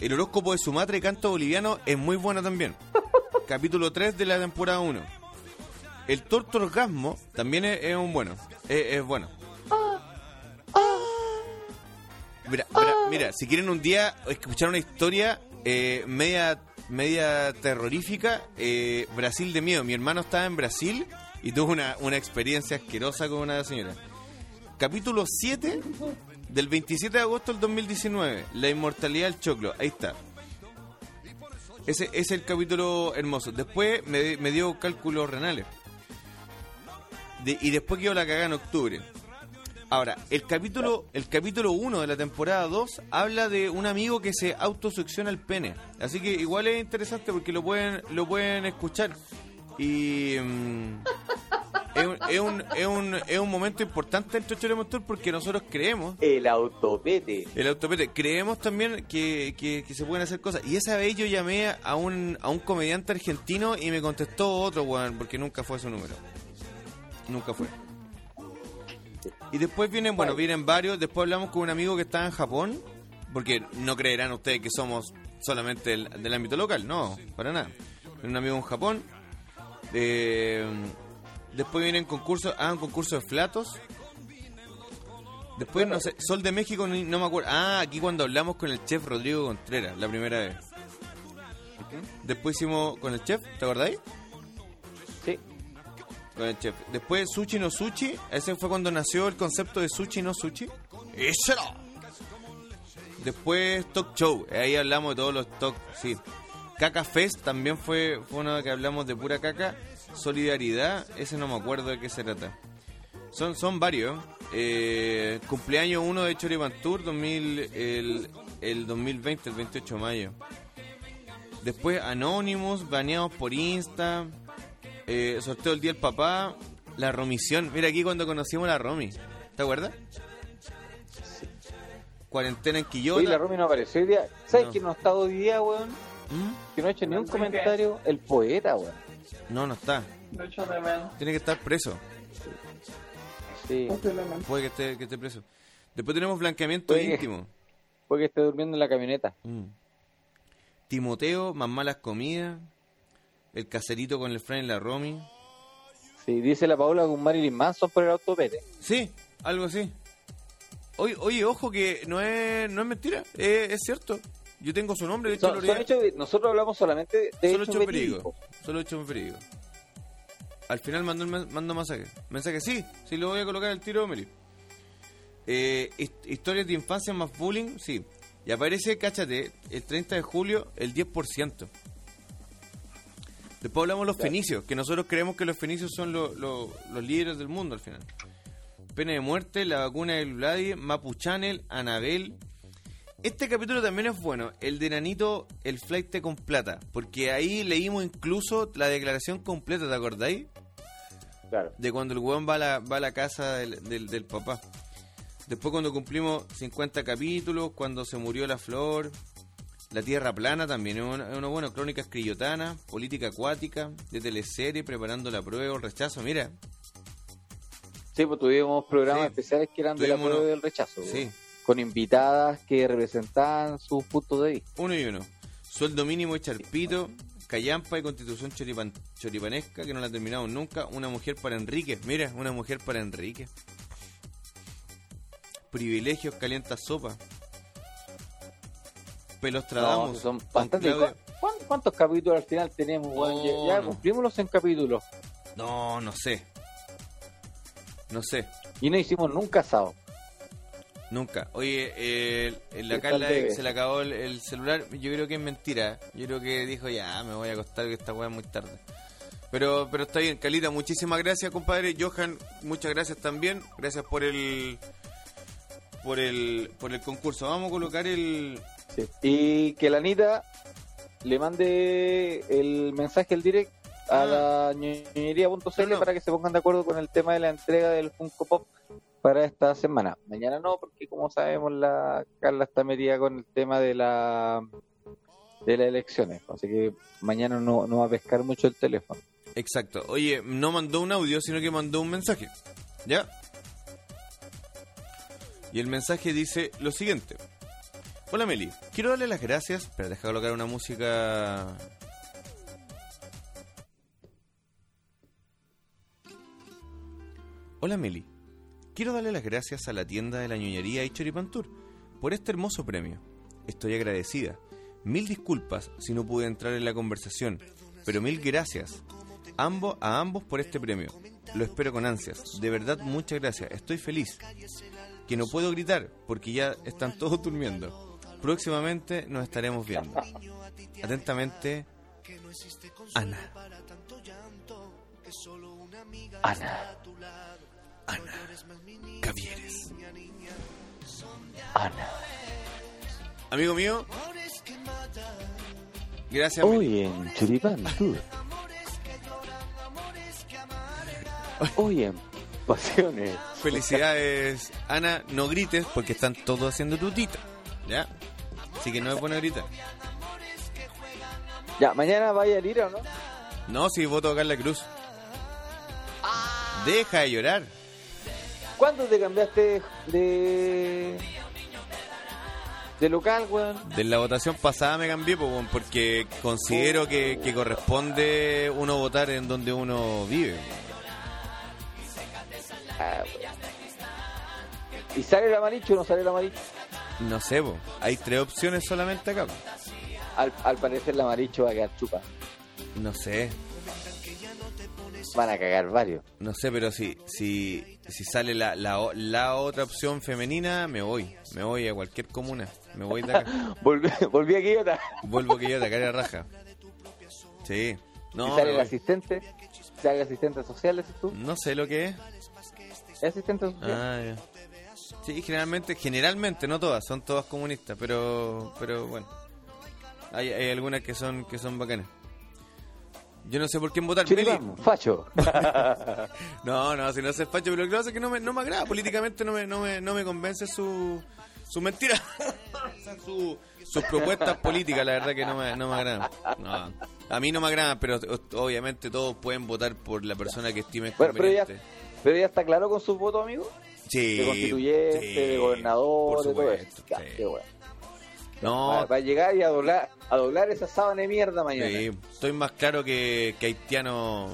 El horóscopo de Sumatra y canto boliviano es muy bueno también. *laughs* Capítulo 3 de la temporada 1. El torto orgasmo también es, es un bueno. Es, es bueno. Mira, si quieren un día escuchar una historia eh, media media terrorífica, eh, Brasil de miedo. Mi hermano estaba en Brasil y tuvo una, una experiencia asquerosa con una señora. Capítulo 7 del 27 de agosto del 2019. La inmortalidad del choclo. Ahí está. Ese ese es el capítulo hermoso. Después me, me dio cálculos renales. Y después quedó la cagada en octubre. Ahora, el capítulo el capítulo 1 de la temporada 2 habla de un amigo que se autosucciona el pene. Así que igual es interesante porque lo pueden lo pueden escuchar. Y mm, es, un, es, un, es, un, es un momento importante en Chocho Motor porque nosotros creemos El autopete. el autopete. Creemos también que, que- que se pueden hacer cosas. Y esa vez yo llamé a un, a un comediante argentino y me contestó otro, weón, porque nunca fue su número. Nunca fue. Y después vienen, bueno, vienen varios. Después hablamos con un amigo que está en Japón. Porque no creerán ustedes que somos solamente del, del ámbito local. No, para nada. Un amigo en Japón. Eh, después vienen concursos. Ah, un concurso de flatos. Después, no sé, Sol de México, ni- no me acuerdo. Ah, aquí cuando hablamos con el chef Rodrigo Contreras, la primera vez. Después hicimos con el chef, ¿te acordáis? Sí. Con el chef. Después Sushi no Sushi, ese fue cuando nació el concepto de Sushi no Sushi. ¡Échalo! Después Talk Show, ahí hablamos de todos los talk, sí. Caca Fest también fue, fue uno que hablamos de pura caca. Solidaridad, ese no me acuerdo de qué se trata. Son, son varios. Eh, cumpleaños 1 de Choripantur 2000, el, el 2020, el 28 de mayo. Después Anonymous, baneados por Insta. Eh, sorteo el día del papá. La romisión. Mira aquí cuando conocimos a la Romy. ¿Te acuerdas? Cuarentena en Quillota. Oye, la Romy no apareció hoy día. ¿Sabes No. quién no ha estado hoy día, weón? ¿Mm? Que no ha hecho ni un comentario. El poeta, weón. No, no está. Lo echo de menos. Tiene que estar preso. Sí. Posiblemente. Puede que esté, que esté preso. Después tenemos blanqueamiento Puede que- íntimo. Esté durmiendo en la camioneta. Mm. Timoteo, más malas comidas. El caserito con el Fran y la Romy. Sí, dice la Paula con Marilyn Manson por el autopete. Sí, algo así. Oye, oye ojo que no es, no es mentira, es, es cierto. Yo tengo su nombre, de hecho, son hechos- nosotros hablamos solamente de solo hechos hecho verídicos. Solo hecho perigo. Al final mandó el mando mensaje. Mensaje, sí, sí lo voy a colocar al tiro, Meli. Eh, hist- historias de infancia más bullying, sí. Y aparece, cáchate, el 30 de julio, el 10%. Después hablamos de los fenicios, que nosotros creemos que los fenicios son lo- lo- los líderes del mundo al final. Pena de muerte, la vacuna del Vladi, Mapuchanel, Anabel. Este capítulo también es bueno, el de Nanito, el flight con plata, porque ahí leímos incluso la declaración completa, ¿te acordáis? Claro. de cuando el weón va a la, va a la casa del, del, del papá. Después cuando cumplimos 50 capítulos, cuando se murió la flor, la tierra plana también, es una, una buena crónica escrillotana, política acuática, de teleserie, preparando la prueba o el rechazo, mira, Sí, pues tuvimos programas Sí. especiales que eran de la prueba uno- del rechazo. sí, pues, Con invitadas que representaban sus puntos de vista. uno y uno. Sueldo mínimo y charpito, callampa y constitución choripan- choripanesca, que no la terminamos nunca, una mujer para Enrique, mira, una mujer para Enrique. Privilegios calienta sopa. Pelos No, son con bastantes. Claudia- ¿Cu- cuán- ¿Cuántos capítulos al final tenemos, weón? No, ya ya no. cumplimos los 100 capítulos. No, no sé. No sé, Y no hicimos nunca asado. nunca. Oye, eh, la Carla se le acabó el, el celular. Yo creo que es mentira. Yo creo que dijo, ya, me voy a acostar que esta weá es muy tarde. Pero, pero está bien, Calita, muchísimas gracias, compadre. Johan, muchas gracias también. Gracias por el por el por el concurso. Vamos a colocar el Sí. Y que la Anita le mande el mensaje al direct a Ah. la ñoñería.cl no. para que se pongan de acuerdo con el tema de la entrega del Funko Pop para esta semana. Mañana no, porque como sabemos la Carla está metida con el tema de la de las elecciones, así que mañana no, no va a pescar mucho el teléfono. Exacto. Oye, no mandó un audio, sino que mandó un mensaje. ¿Ya? Y el mensaje dice lo siguiente. Hola Meli, quiero darle las gracias. Espera, deja colocar una música. Hola Meli, quiero darle las gracias a la tienda de la ñoñería y Choripantur por este hermoso premio. Estoy agradecida. Mil disculpas si no pude entrar en la conversación, pero mil gracias a ambos por este premio. Lo espero con ansias. De verdad, muchas gracias. Estoy feliz. Que no puedo gritar porque ya están todos durmiendo. Próximamente nos estaremos viendo. Atentamente, Ana. Ana, Ana. Cavieres. Ana. Amigo mío. Gracias. Hoy en Churipán Tour. Hoy en Pasiones. Felicidades, Ana. No grites porque están todos haciendo tutita. ¿Ya? Así que no me pone a gritar. Ya, mañana vaya a ir o no? No, si voto a Carla Cruz. Deja de llorar. ¿Cuándo te cambiaste de de local, weón? De la votación pasada me cambié weón, porque considero que, que corresponde uno votar en donde uno vive. Ah. ¿Y sale el amarillo o no sale el amarillo? No sé, po. hay tres opciones solamente acá. po. Al, al parecer el amarillo va a quedar chupa. No sé, Van a cagar varios. no sé, pero si si, si sale la, la, la otra opción femenina, me voy. Me voy a cualquier comuna. Me voy de acá. *laughs* Volví, volví aquí otra. Vuelvo yo de cara a raja. Sí. No, ¿Y sale el asistente? ¿Sale el asistente social, decís tú? no sé lo que es. ¿Es asistente social? Ah, ya. Sí, generalmente, generalmente, no todas, son todas comunistas, pero, pero bueno, hay, hay algunas que son, que son bacanas. Yo no sé por quién votar. Facho. *laughs* No, no, si no se facho, pero lo que pasa es que no me, no me agrada, políticamente no me, no me, no me convence su, su mentira, O *laughs* sea, su, sus propuestas políticas, la verdad que no me, no me agradan. No, a mí no me agradan, pero obviamente todos pueden votar por la persona que estimen Bueno, pero ya, conveniente. pero ya está claro con sus votos, amigo. Sí, De constituyente, sí, de gobernador, por de todo eso. sí. bueno. No, Va, va a llegar y a doblar, a doblar esa sábana de mierda mañana. Sí, estoy más claro que, que haitiano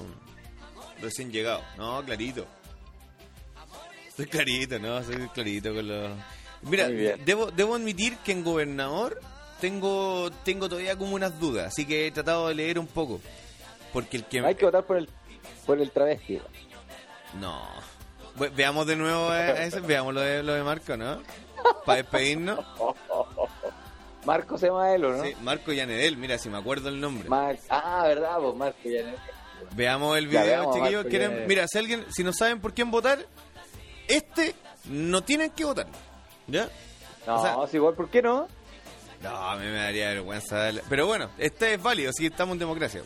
recién llegado. No, clarito. Estoy clarito, no, soy clarito con los... Mira, debo, debo admitir que en gobernador tengo tengo todavía como unas dudas, así que he tratado de leer un poco. Porque el que... Hay que votar por el, por el travesti. No. Ve- Veamos de nuevo ese, veamos lo de, lo de Marco, ¿no? Para despedirnos. *laughs* Marco se llama él, ¿o no? Sí, Marco Yanedel, mira, si me acuerdo el nombre. Mar- Ah, verdad, pues Marco ya Veamos el video, veamos, chiquillos. Marco ¿Quieren- Yanedel. Mira, si alguien, si no saben por quién votar, este no tienen que votar. ¿Ya? No, O sea- si igual, ¿por qué no? No, a mí me daría vergüenza. darle- Pero bueno, este es válido, así que estamos en democracia.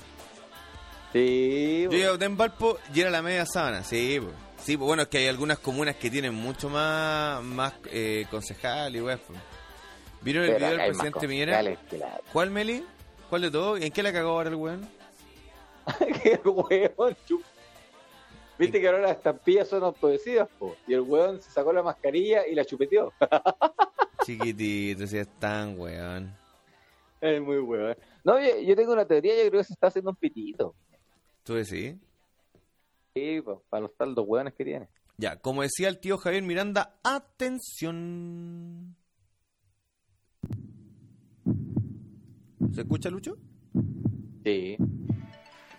Sí, Yo pues. iba a votar en Valpo y era la media sábana, sí, pues. Sí, pues bueno, es que hay algunas comunas que tienen mucho más, más eh, concejal y weas, pues. ¿Vieron el Pero video del presidente Piñera? ¿Cuál, Meli? ¿Cuál de todos? ¿En qué la cagó ahora el weón? *laughs* Qué chup. Viste que ahora las estampillas son autodecidas, po. Y el hueón se sacó la mascarilla y la chupeteó. *laughs* Chiquitito, si es tan weón. es muy hueón. No, yo, yo tengo una teoría, yo creo que se está haciendo un pitito. ¿Tú decís? Sí, po, para los taldos hueones que tiene. Ya, como decía el tío Javier Miranda, atención. ¿Se escucha, Lucho? Sí.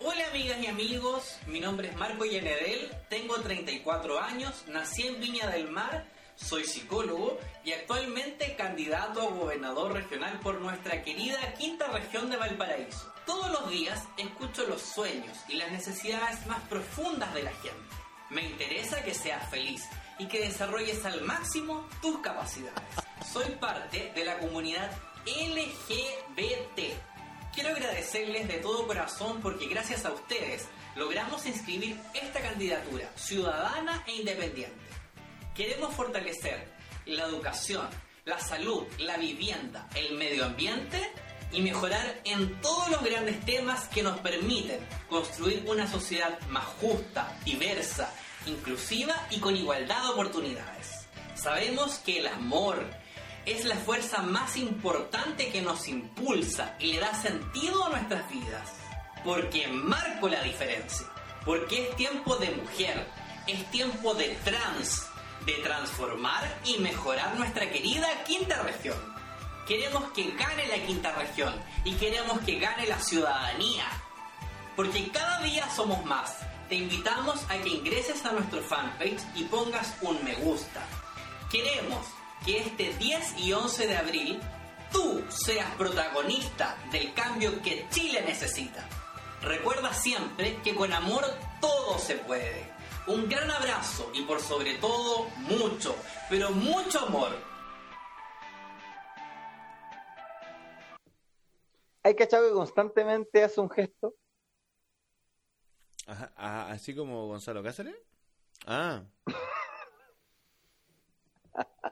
Hola amigas y amigos, mi nombre es Marco Yanedel, tengo 34 años, nací en Viña del Mar, soy psicólogo y actualmente candidato a gobernador regional por nuestra querida quinta región de Valparaíso. Todos los días escucho los sueños y las necesidades más profundas de la gente. Me interesa que seas feliz y que desarrolles al máximo tus capacidades. Soy parte de la comunidad LGBT Quiero agradecerles de todo corazón porque gracias a ustedes logramos inscribir esta candidatura ciudadana e independiente. Queremos fortalecer la educación, la salud, la vivienda, el medio ambiente y mejorar en todos los grandes temas que nos permiten construir una sociedad más justa, diversa, inclusiva y con igualdad de oportunidades. Sabemos que el amor, es la fuerza más importante que nos impulsa y le da sentido a nuestras vidas. Porque marco la diferencia. Porque es tiempo de mujer. Es tiempo de trans. De transformar y mejorar nuestra querida quinta región. Queremos que gane la quinta región y queremos que gane la ciudadanía. Porque cada día somos más. Te invitamos a que ingreses a nuestro fanpage y pongas un me gusta. Queremos que este 10 y 11 de abril tú seas protagonista del cambio que Chile necesita. Recuerda siempre que con amor todo se puede. Un gran abrazo y por sobre todo mucho, pero mucho amor. ¿Hay cachado que constantemente hace un gesto? Ajá, ajá, así como Gonzalo Cáceres. Ah.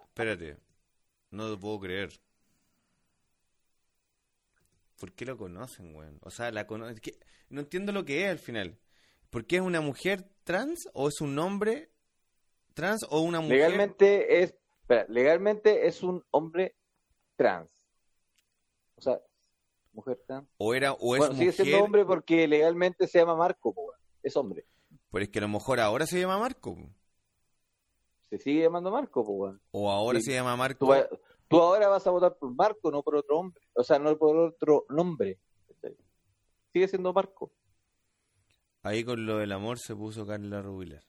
Espérate. No lo puedo creer. ¿Por qué lo conocen, weón? O sea, la cono- No entiendo lo que es al final. ¿Por qué es una mujer trans o es un hombre trans o una mujer? Legalmente es, espera, legalmente es un hombre trans. O sea, mujer trans. O era o es Bueno, sigue mujer. siendo hombre porque legalmente se llama Marco, es hombre. Pero es que a lo mejor ahora se llama Marco. Se sigue llamando Marco. O ahora Sí. se llama Marco. Tú, tú ahora vas a votar por Marco, no por otro hombre. O sea, no por otro nombre. Sigue siendo Marco. Ahí con lo del amor se puso Carla Rubilar.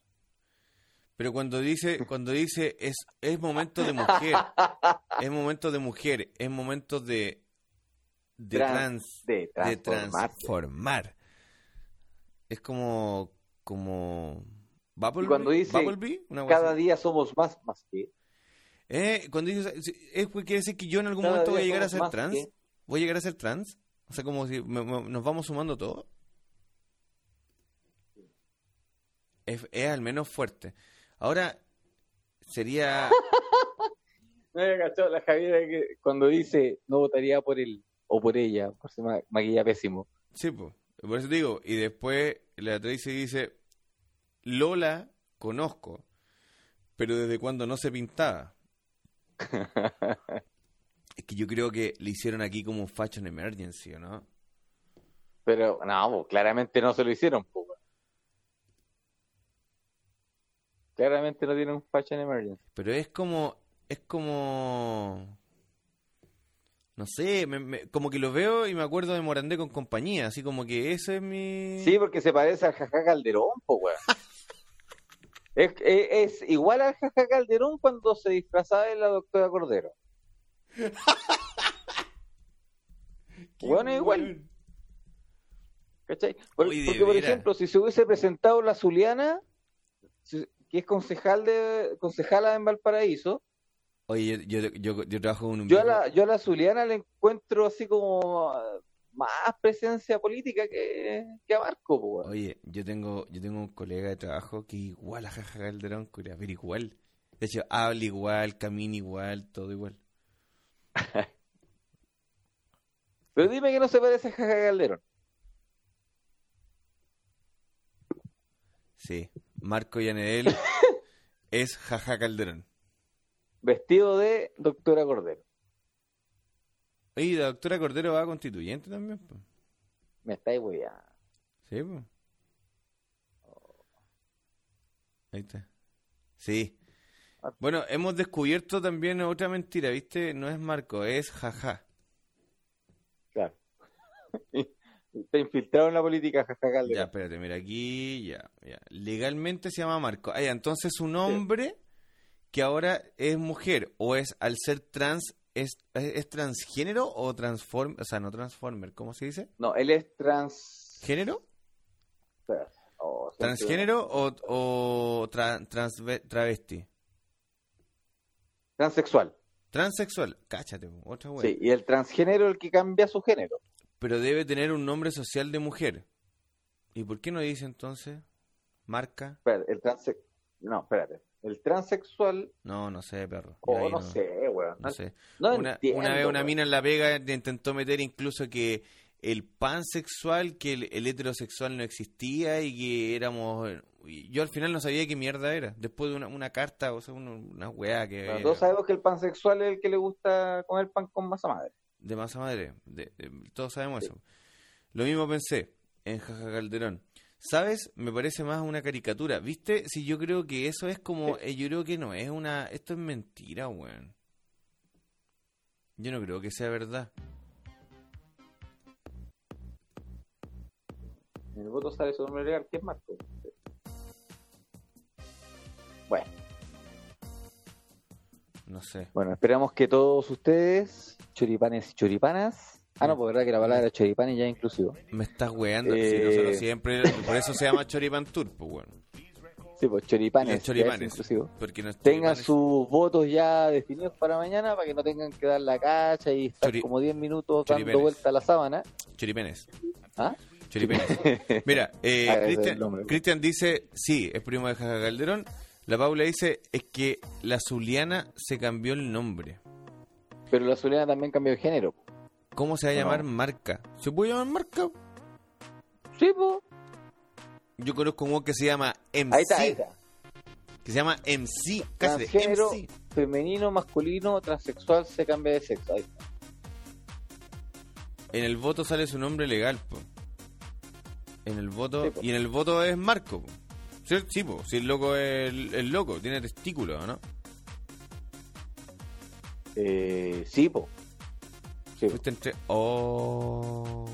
Pero cuando dice, cuando dice es, es momento de mujer, es momento de mujer, es momento de de Trans- trans, de de transformarse. transformar. Es como como Bumblebee, Y cuando dice Bumblebee, una cosa cada día somos más, más que. Eh, cuando dice es quiere decir que yo en algún Cada momento voy a llegar a ser trans, que- voy a llegar a ser trans, o sea, como si me- me- nos vamos sumando todos. Es, es al menos fuerte. Ahora sería *laughs* No había cachado la Javiera que cuando dice no votaría por él o por ella, por se ma- maquilla pésimo. Sí, po. por eso te digo. Y después la Tracy dice, Lola conozco, pero desde cuando no se pintaba. *laughs* es que yo creo que le hicieron aquí como un fashion emergency, ¿o ¿no? Pero no, po, claramente no se lo hicieron. po, weón. Claramente no tienen un fashion emergency. Pero es como, es como, no sé, me- me- como que lo veo y me acuerdo de Morandé con compañía, así como que ese es mi... Sí, porque se parece al Jaja Calderón, po, weón. *laughs* Es, es, es igual al Jaja Calderón cuando se disfrazaba de la doctora Cordero. *laughs* Bueno, igual. ¿Cachai? Por- porque, por veras. ejemplo, si se hubiese presentado la Zuliana, si- que es concejal de concejala en Valparaíso, Oye, yo, yo, yo, yo trabajo con un yo a, la, yo a la Zuliana le encuentro así como ah, más presencia política que, que a Marco. Oye, yo tengo, yo tengo un colega de trabajo que igual a Jaja Calderón, curia, pero igual. De hecho, habla igual, camina igual, todo igual. *laughs* Pero dime que no se parece a Jaja Calderón. Sí. Marco Yanedel *laughs* es Jaja Calderón. Vestido de doctora Cordero. Oye, la doctora Cordero va a constituyente también, po. Me estáis weyando. Sí, po. Ahí está. Sí. Bueno, hemos descubierto también otra mentira, ¿viste? No es Marco, es Jaja. Claro. *laughs* Está infiltrado en la política Jaja Ya, espérate, mira, aquí ya, ya. Legalmente se llama Marco. Ah, ya, entonces un hombre que ahora es mujer o es al ser trans es, es, es transgénero o transform, o sea, no transformer, ¿cómo se dice? No, él es trans... ¿Género? Oh, ¿Transgénero o, o tra- transve- travesti? Transexual. Transexual, cáchate, otra wea. Sí, y el transgénero es el que cambia su género. Pero debe tener un nombre social de mujer. ¿Y por qué no dice entonces marca? Espérate, el transe... No, espérate. El transexual... No, no sé, perro. Oh, no, sé, weón. No sé. No una, entiendo, una vez una mina en la Vega intentó meter incluso que el pansexual, que el, el heterosexual no existía y que éramos... y Yo al final no sabía qué mierda era. Después de una, una carta, o sea, una, una weá que... Todos sabemos que el pansexual es el que le gusta comer pan con masa madre. De masa madre. de- de- todos sabemos eso. Lo mismo pensé en Jaja Calderón. ¿Sabes? Me parece más una caricatura. ¿Viste? Si yo creo que eso es como... eh, yo creo que no, es una... Esto es mentira, weón. Yo no creo que sea verdad. En el voto sale su nombre legal, que es Marco. Bueno, No sé. bueno, esperamos que todos ustedes, choripanes y choripanas. Ah, no, pues verdad que la palabra choripán ya es inclusivo. Me estás weando. Eh. Si nosotros siempre... Por eso se llama Choripan Tour, pues, weón. Sí, pues choripanes, choripanes. Porque no Tengan choripanes. sus votos ya definidos para mañana para que no tengan que dar la cacha y estar Chori- como 10 minutos dando choripenes. vuelta a la sábana. Choripenes. ¿Ah? Choripenes. *laughs* Mira, eh. Cristian dice, sí, es primo de Jaja Calderón. La Paula dice, es que la Zuliana se cambió el nombre. Pero la Zuliana también cambió de género. ¿Cómo se va a No. llamar marca? ¿Se puede llamar marca? Sí, pues. Yo conozco un que se llama MC. Ahí está, ahí está. Que se llama MC. Casi MC. femenino, masculino, transexual, se cambia de sexo. Ahí está. En el voto sale su nombre legal, po. En el voto... Sí, po. y en el voto es Marco, po. Sí, sí, po. Si el loco es el, el loco, tiene testículos, ¿no? Eh, sí, pues. Sí, po. Fuiste entre... Oh...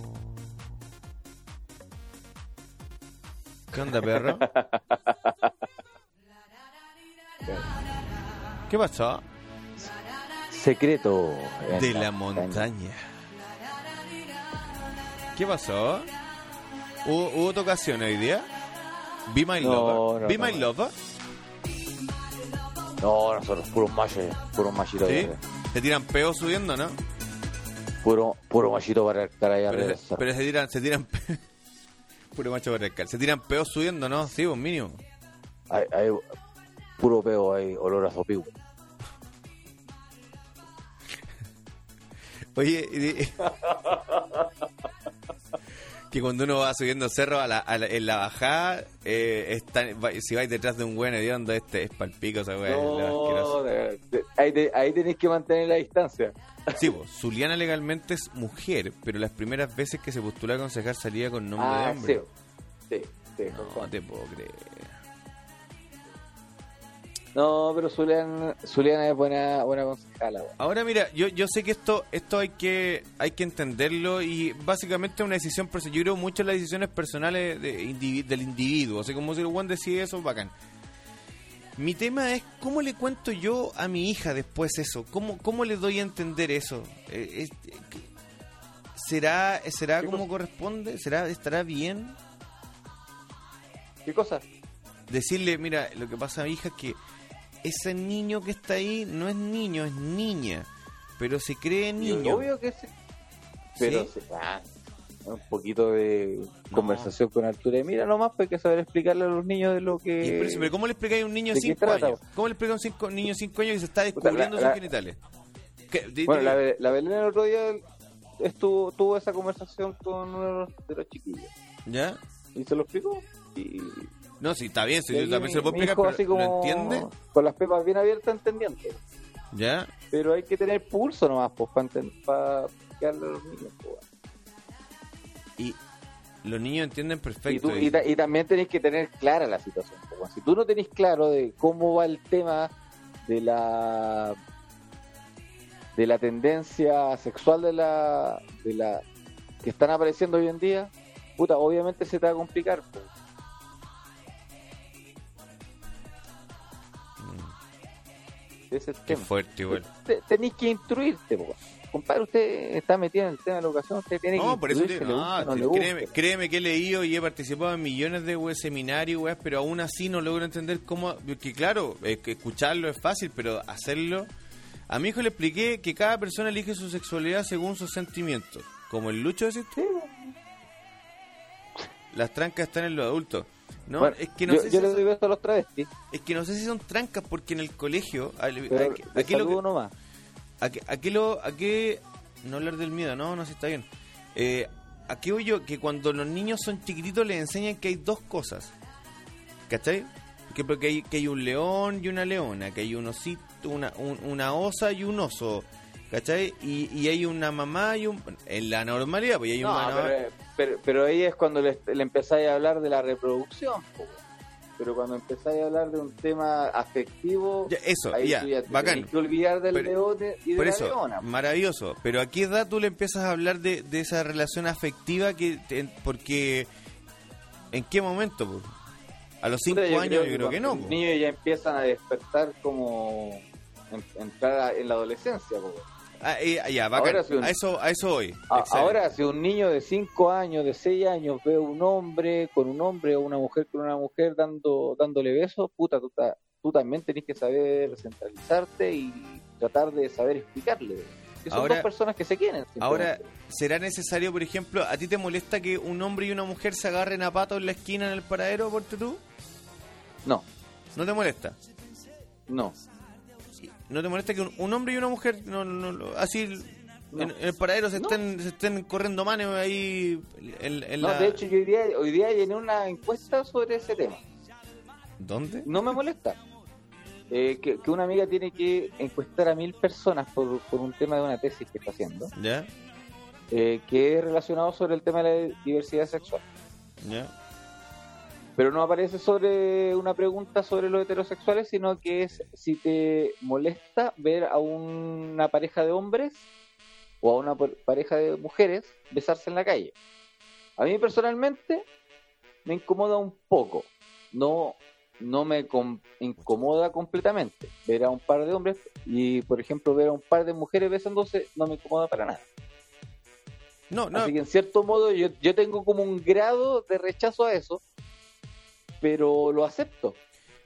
¿Qué onda, perro? *laughs* ¿Qué pasó? Secreto. De la montaña. ¿Qué pasó? ¿Hubo, hubo tocación hoy día? ¿Be My No, Lover? no, ¿Be no, My. Lover? No, nosotros, puros machos, puros machitos. ¿Sí? Se tiran peos subiendo, ¿no? Puro, puro machito para el cara allá Pero, se- pero se tiran... Se tiran pe- *laughs* Puro macho barracal. Se tiran peos subiendo, ¿no? Sí, pues mínimo. Hay, hay puro peo, hay olor a sopiu. Oye, y- *laughs* que cuando uno va subiendo cerro a la, a la- en la bajada, eh, va- si vais detrás de un buen hediondo, este es palpico, esa weá. No, de- de- ahí, te- ahí tenéis que mantener la distancia. *laughs* Sí, pues, Zuliana legalmente es mujer, pero las primeras veces que se postuló a concejal salía con nombre de Ah, hombre. sí. Sí, sí, No te puedo creer. No, pero Zuliana, Zuliana es buena, buena concejala. Ahora mira, yo, yo sé que esto esto hay que hay que entenderlo y básicamente es una decisión personal. Yo creo mucho en las decisiones personales de del individuo. Así como si el Juan decide eso, bacán. Mi tema es cómo le cuento yo a mi hija después eso. ¿Cómo, cómo le doy a entender eso? Eh, ¿será, será como corresponde? ¿Será, ¿Estará bien ¿Qué cosa? decirle, mira, lo que pasa, hija, es que ese niño que está ahí no es niño, es niña, pero se cree niño. Obvio que sí. Pero ¿Sí? se- ah, un poquito de conversación con Arturo. Y mira, nomás pues hay que saber explicarle a los niños de lo que... Y por eso, pero ¿cómo le explicáis a un niño de ¿de qué 5 trata? años? ¿Cómo le explicáis a un cinco- niño de 5 años que se está descubriendo la- sus genitales? Bueno, la, la Belén el otro día estuvo, tuvo esa conversación con uno de los chiquillos. ¿Ya? Y se lo explicó. Y, No, sí, está bien, sí, yo también se lo puedo explicar, hijo pero así ¿lo como entiende? Con las pepas bien abiertas entendiendo. ¿Ya? Pero hay que tener pulso nomás, pues, para, para explicarle a los niños. pues. Y los niños entienden Y, perfecto. tú- y ta- y también tenéis que tener clara la situación. pues. Si tú no tenés claro de cómo va el tema de la de la tendencia sexual de la de la que están apareciendo hoy en día, puta, obviamente se te va a complicar. pues. Ese es el Qué tema. fuerte, igual. Te- Tenéis que instruirte, po. compadre. Usted está metido en el tema de la educación, usted tiene que No, por eso te, gusta, no, créeme, créeme que he leído y he participado en millones de we- seminarios, weas, pero aún así no logro entender cómo. Que claro, es que escucharlo es fácil, pero hacerlo. A mi hijo le expliqué que cada persona elige su sexualidad según sus sentimientos. Como el Lucho decís tú. Las trancas están en los adultos. No, Bueno, es que no yo, sé yo si doy beso a los travestis, es que no sé si son trancas porque en el colegio pero de aquí lo aquí lo, aquí, no hablar del miedo, no, no, sí está bien. Eh, aquí voy yo, que cuando los niños son chiquititos les enseñan que hay dos cosas. ¿Cachai? Que hay, que hay un león y una leona, que hay un osito, una, un- una osa y un oso. ¿Cachai? Y, y hay una mamá y un... En la normalidad, pues hay No, pero, pero, pero ahí es cuando le, le empezáis a hablar de la reproducción. po. Pero cuando empezáis a hablar de un tema afectivo, Ya, eso, ahí ya, tú ya te bacán. que olvidar del Pero- y de Por la eso, leona. maravilloso. Pero a qué edad tú le empiezas a hablar de, de esa relación afectiva que te- porque ¿en qué momento? po? A los cinco años yo creo que no. Los niños ya empiezan a despertar como en- entrar a- en la adolescencia. po. Ah, eh, ya, bacán. Un- a eso a eso hoy. A- Ahora, si un niño de 5 años, de 6 años, ve un hombre con un hombre o una mujer con una mujer dando dándole besos, puta, tú, ta- tú también tenés que saber centralizarte y tratar de saber explicarle. Que son Ahora- dos personas que se quieren. Ahora. ¿será necesario, por ejemplo, a ti te molesta que un hombre y una mujer se agarren a pato en la esquina en el paradero, por tú? No, ¿No te molesta? no. ¿No te molesta que un, un hombre y una mujer no, así No. en, en el paradero se, No. estén, se estén corriendo manos ahí en, en No, la... de hecho, yo hoy día, hoy día llené una encuesta sobre ese tema. ¿Dónde? No me molesta. Eh, que, que una amiga tiene que encuestar a mil personas por, por un tema de una tesis que está haciendo, ¿Ya? eh, que es relacionado sobre el tema de la diversidad sexual. ¿Ya? Pero no aparece sobre una pregunta sobre los heterosexuales, sino que es si te molesta ver a una pareja de hombres o a una pareja de mujeres besarse en la calle. A mí personalmente me incomoda un poco. No, no me com- incomoda completamente ver a un par de hombres y, por ejemplo, ver a un par de mujeres besándose no me incomoda para nada. No, no, Así que en cierto modo yo, yo tengo como un grado de rechazo a eso, pero lo acepto.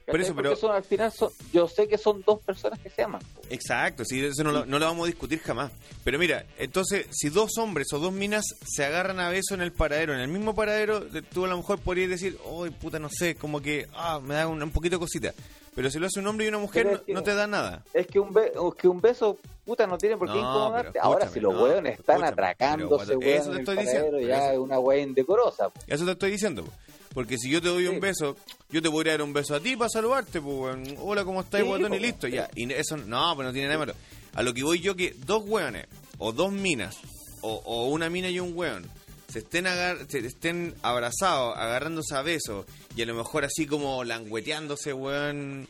Por eso, pero- son, al final son, yo sé que son dos personas que se aman. Exacto, sí, eso no lo, no lo vamos a discutir jamás. Pero mira, entonces, si dos hombres o dos minas se agarran a beso en el paradero, en el mismo paradero, de- tú a lo mejor podrías decir, ¡ay, puta, no sé! Como que, ah, me da un, un poquito de cosita. Pero si lo hace un hombre y una mujer, no, es que- no te da nada. Es que un, be- que un beso, puta, no tiene por qué No, incomodarte. Ahora, si los hueones están atracándose, eso te estoy diciendo, ya es una weá indecorosa. Eso te estoy diciendo. Po. Porque si yo te doy un beso, yo te podría dar un beso a ti para saludarte, pues, weón. Hola, ¿cómo estás, Sí, guatón? Y listo, ya. Y eso, no, pues no tiene nada malo. A lo que voy yo que dos weones, o dos minas, o, o una mina y un weón, se estén, agar se estén abrazados, agarrándose a besos, y a lo mejor así como langueteándose, weón.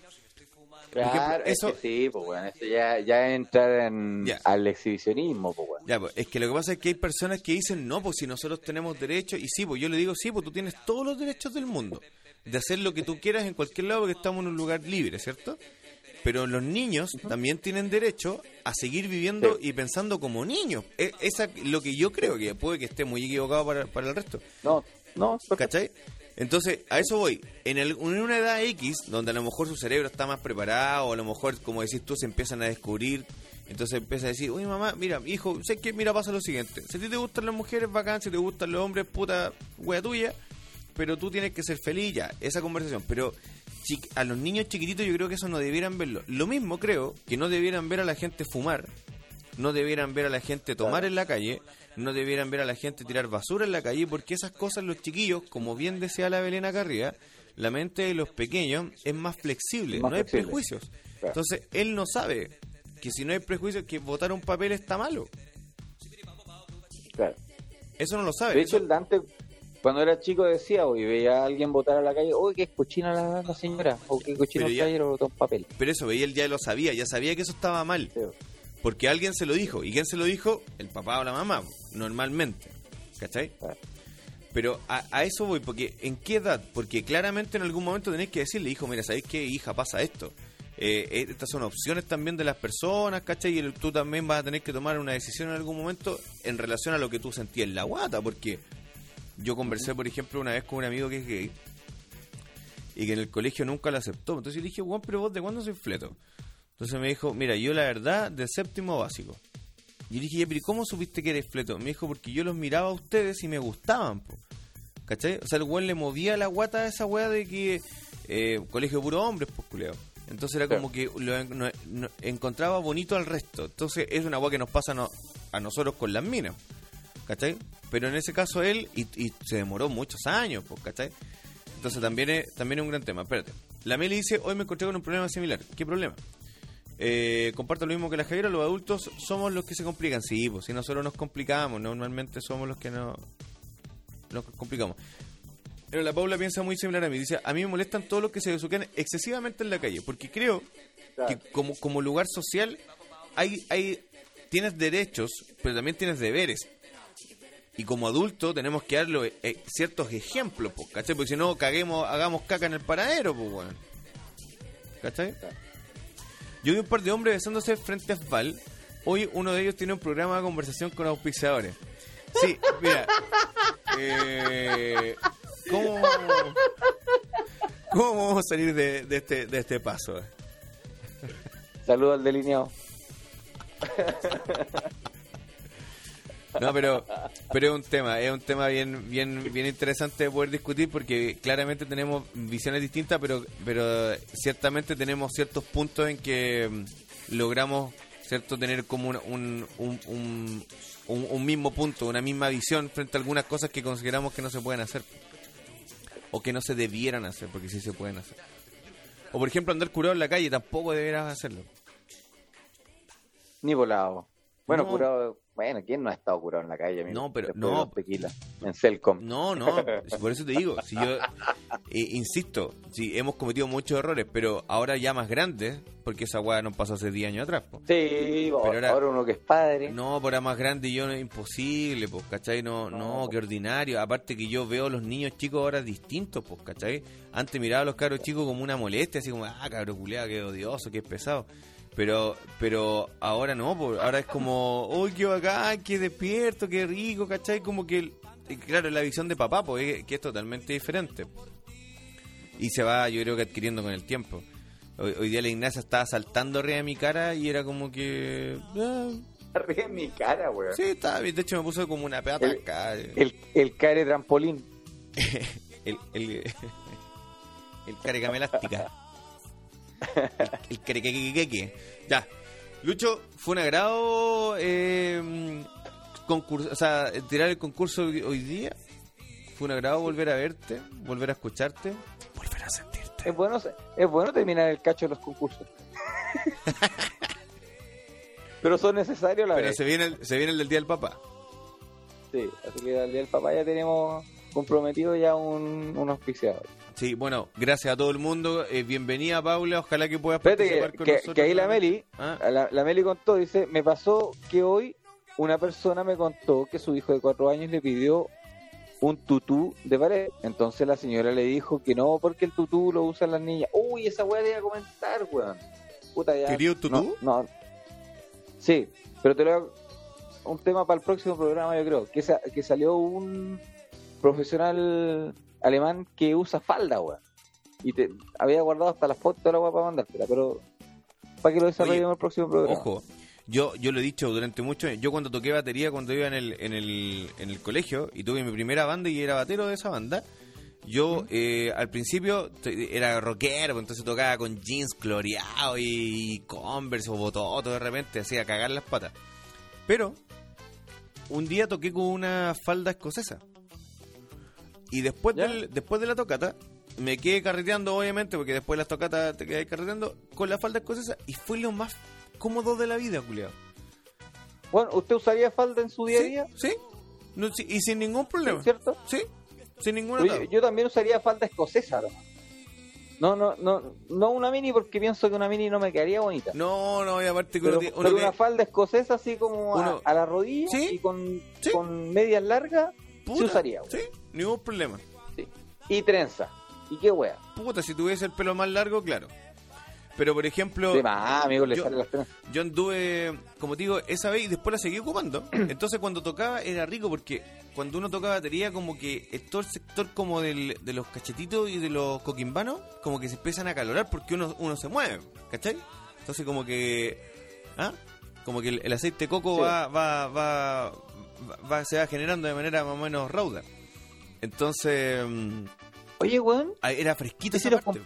Ejemplo, Claro, eso- es que sí, pues bueno, eso ya, ya entra en, al exhibicionismo, pues bueno. Ya, pues, es que lo que pasa es que hay personas que dicen, no, pues si nosotros tenemos derechos, y sí, pues yo le digo, sí, pues tú tienes todos los derechos del mundo de hacer lo que tú quieras en cualquier lado porque estamos en un lugar libre, ¿cierto? pero los niños también tienen derecho a seguir viviendo y pensando como niños. Es esa lo que yo creo que puede que esté muy equivocado para, para el resto. No, no, ¿Cachai? Entonces, a eso voy. En, el- en una edad X, donde a lo mejor su cerebro está más preparado, o a lo mejor, como decís tú, se empiezan a descubrir. Entonces empieza a decir, oye mamá, mira, hijo, sé que, mira, pasa lo siguiente. Si a ti te gustan las mujeres, bacán, si te gustan los hombres, puta, wea tuya. Pero tú tienes que ser feliz ya, esa conversación. Pero a los niños chiquititos yo creo que eso no debieran verlo. Lo mismo creo que no debieran ver a la gente fumar, no debieran ver a la gente tomar en la calle, no debieran ver a la gente tirar basura en la calle, porque esas cosas los chiquillos, como bien decía la Belén acá arriba, la mente de los pequeños es más flexible, Más no hay prejuicios. Claro. Entonces, él no sabe que si no hay prejuicios, que votar un papel está malo. Claro. Eso no lo sabe. De hecho, el Dante, cuando era chico, decía, o veía a alguien votar a la calle, uy, qué cochina la, la señora, o qué cochino el caballero, botó un papel. Pero eso, veía él ya lo sabía, ya sabía que eso estaba mal. Porque alguien se lo dijo. ¿Y quién se lo dijo? El papá o la mamá, normalmente. ¿Cachai? Pero a, a eso voy, porque ¿en qué edad? Porque claramente en algún momento tenés que decirle, hijo, mira, ¿sabéis qué, hija, pasa esto? Eh, eh, estas son opciones también de las personas, ¿cachai? Y el- tú también vas a tener que tomar una decisión en algún momento en relación a lo que tú sentías en la guata, porque yo conversé, por ejemplo, una vez con un amigo que es gay y que en el colegio nunca lo aceptó. Entonces yo le dije, Juan, pero vos, ¿de cuándo soy fleto? Entonces me dijo, mira, yo la verdad, del séptimo básico. Y yo le dije, pero ¿y cómo supiste que eres fleto? Me dijo, porque yo los miraba a ustedes y me gustaban, po. ¿Cachai? O sea, el weón le movía la guata a esa weá de que eh, colegio de puros hombres, pues, culeo. Entonces era como que lo en- no- no- encontraba bonito al resto. Entonces es una weá que nos pasa no- a nosotros con las minas. ¿Cachai? Pero en ese caso él, y, y se demoró muchos años, pues, ¿cachai? Entonces también es, también es un gran tema. Espérate. La Meli dice, hoy me encontré con un problema similar. ¿Qué problema? Eh, comparto lo mismo que la Javiera, los adultos somos los que se complican. Sí, pues si nosotros nos complicamos, normalmente somos los que no, nos complicamos. Pero la Paula piensa muy similar a mí. Dice, a mí me molestan todos los que se besuquean excesivamente en la calle, porque creo que como, como lugar social hay, hay tienes derechos, pero también tienes deberes. Y como adulto tenemos que darle eh, ciertos ejemplos, pues, ¿cachai? Porque si no, caguemos, hagamos caca en el paradero, pues, weón. ¿Cachai? Yo vi un par de hombres besándose frente a Asval. Hoy uno de ellos tiene un programa de conversación con auspiciadores. Sí, mira. eh, ¿cómo, ¿Cómo vamos a salir de, de este, de este paso? Saludos al delineado. *laughs* No, pero, pero es un tema, es un tema bien, bien, bien interesante de poder discutir porque claramente tenemos visiones distintas, pero, pero ciertamente tenemos ciertos puntos en que mm, logramos, cierto, tener como un, un, un, un- un- un mismo punto, una misma visión frente a algunas cosas que consideramos que no se pueden hacer o que no se debieran hacer, porque sí se pueden hacer. O por ejemplo andar curado en la calle, tampoco deberás hacerlo. Ni volado. Bueno, No. curado. Bueno, ¿quién no ha estado curado en la calle? amigo? No, pero- no. de los tequila. En Celcom. No, no, por eso te digo, si yo *laughs* eh, insisto, si hemos cometido muchos errores, pero ahora ya más grandes, porque esa weá nos pasó hace 10 años atrás. po. Sí, Pero ahora, uno que es padre. No, por ahora más grande y yo no es imposible, pues, ¿cachai? No, no, qué ordinario. Aparte que yo veo a los niños chicos ahora distintos, pues, ¿cachai? Antes miraba a los cabros chicos como una molestia, así como, ah, cabro culeado, qué odioso, qué pesado. Pero, pero ahora no, ahora es como, uy, qué bacán, qué despierto, qué rico, ¿cachai? Como que, el- eh, claro, la visión de papá, pues, es- que es totalmente diferente. Y se va, yo creo que adquiriendo con el tiempo. Hoy, hoy día la Ignacia estaba saltando arriba de mi cara y era como que... ah, Arriba en mi cara, weón. Sí, estaba bien. De hecho, me puso como una peata El- acá. El, el care trampolín. *laughs* El, el, *laughs* el carecama elástica. El. Ya. Lucho, fue un agrado eh, concurso, o sea, tirar el concurso hoy hoy día. Fue un agrado volver a verte, volver a escucharte, volver a sentirte. Es bueno, es bueno terminar el cacho de los concursos. *laughs* Pero son necesarios la Pero vez. se viene, el, se viene el del Día del Papá. Sí, así que al día del papá ya tenemos comprometido ya un, un auspiciador. Sí, bueno, gracias a todo el mundo. Eh, bienvenida, Paula. Ojalá que puedas Espérate participar que, con que- nosotros. que ahí la. Meli, Ah. la, la Meli contó, dice, me pasó que hoy una persona me contó que su hijo de cuatro años le pidió un tutú de pared. Entonces la señora le dijo que no, porque el tutú lo usan las niñas. Uy, esa weá te iba a comentar, weón. puta ya. ¿Querido tutú? No, no. Sí, pero te lo un tema para el próximo programa, yo creo. Que, sa- que salió un profesional alemán que usa falda, weón. Y te había guardado hasta la foto de la weá para mandártela, pero para que lo desarrollemos en el próximo programa. Ojo, yo, yo lo he dicho durante mucho Yo cuando toqué batería, cuando iba en el, en el, en el colegio y tuve mi primera banda y era batero de esa banda, yo eh, al principio era rockero, pues, entonces tocaba con jeans cloreados y, y Converse o bototo de repente, hacía cagar las patas. Pero un día toqué con una falda escocesa. Y después, ¿Ya? del, después de la tocata, me quedé carreteando, obviamente, porque después de las tocatas te quedé carreteando con la falda escocesa y fue lo más cómodo de la vida, culiado. Bueno, ¿usted usaría falda en su día a día? sí. No, sí, y sin ningún problema. ¿Cierto? Sí, sin atado. yo, yo también usaría falda escocesa, hermano. No, no, no, no una mini porque pienso que una mini no me quedaría bonita. No, no, y aparte que pero uno, una falda escocesa así como a- Uno- a, la rodilla Sí, y con, sí. con medias largas, puta, se usaría. Sí, ningún problema. Sí. Y trenza. ¿Y qué wea? Puta, si tuviese el pelo más largo, claro. Pero, por ejemplo, De más, amigo, le yo- salen las yo anduve, como te digo, esa vez y después la seguí ocupando. *clears throat* Entonces, cuando tocaba era rico porque cuando uno toca batería, como que todo el sector como del, de los cachetitos y de los coquimbanos, como que se empiezan a calorar porque uno, uno se mueve, ¿cachai? Entonces, como que, ¿ah? Como que el, el aceite de coco Sí. va, va, va, va- se va generando de manera más o menos rauda. Entonces, mm, Oye, weón, ah, era fresquita ¿Y si esa parte.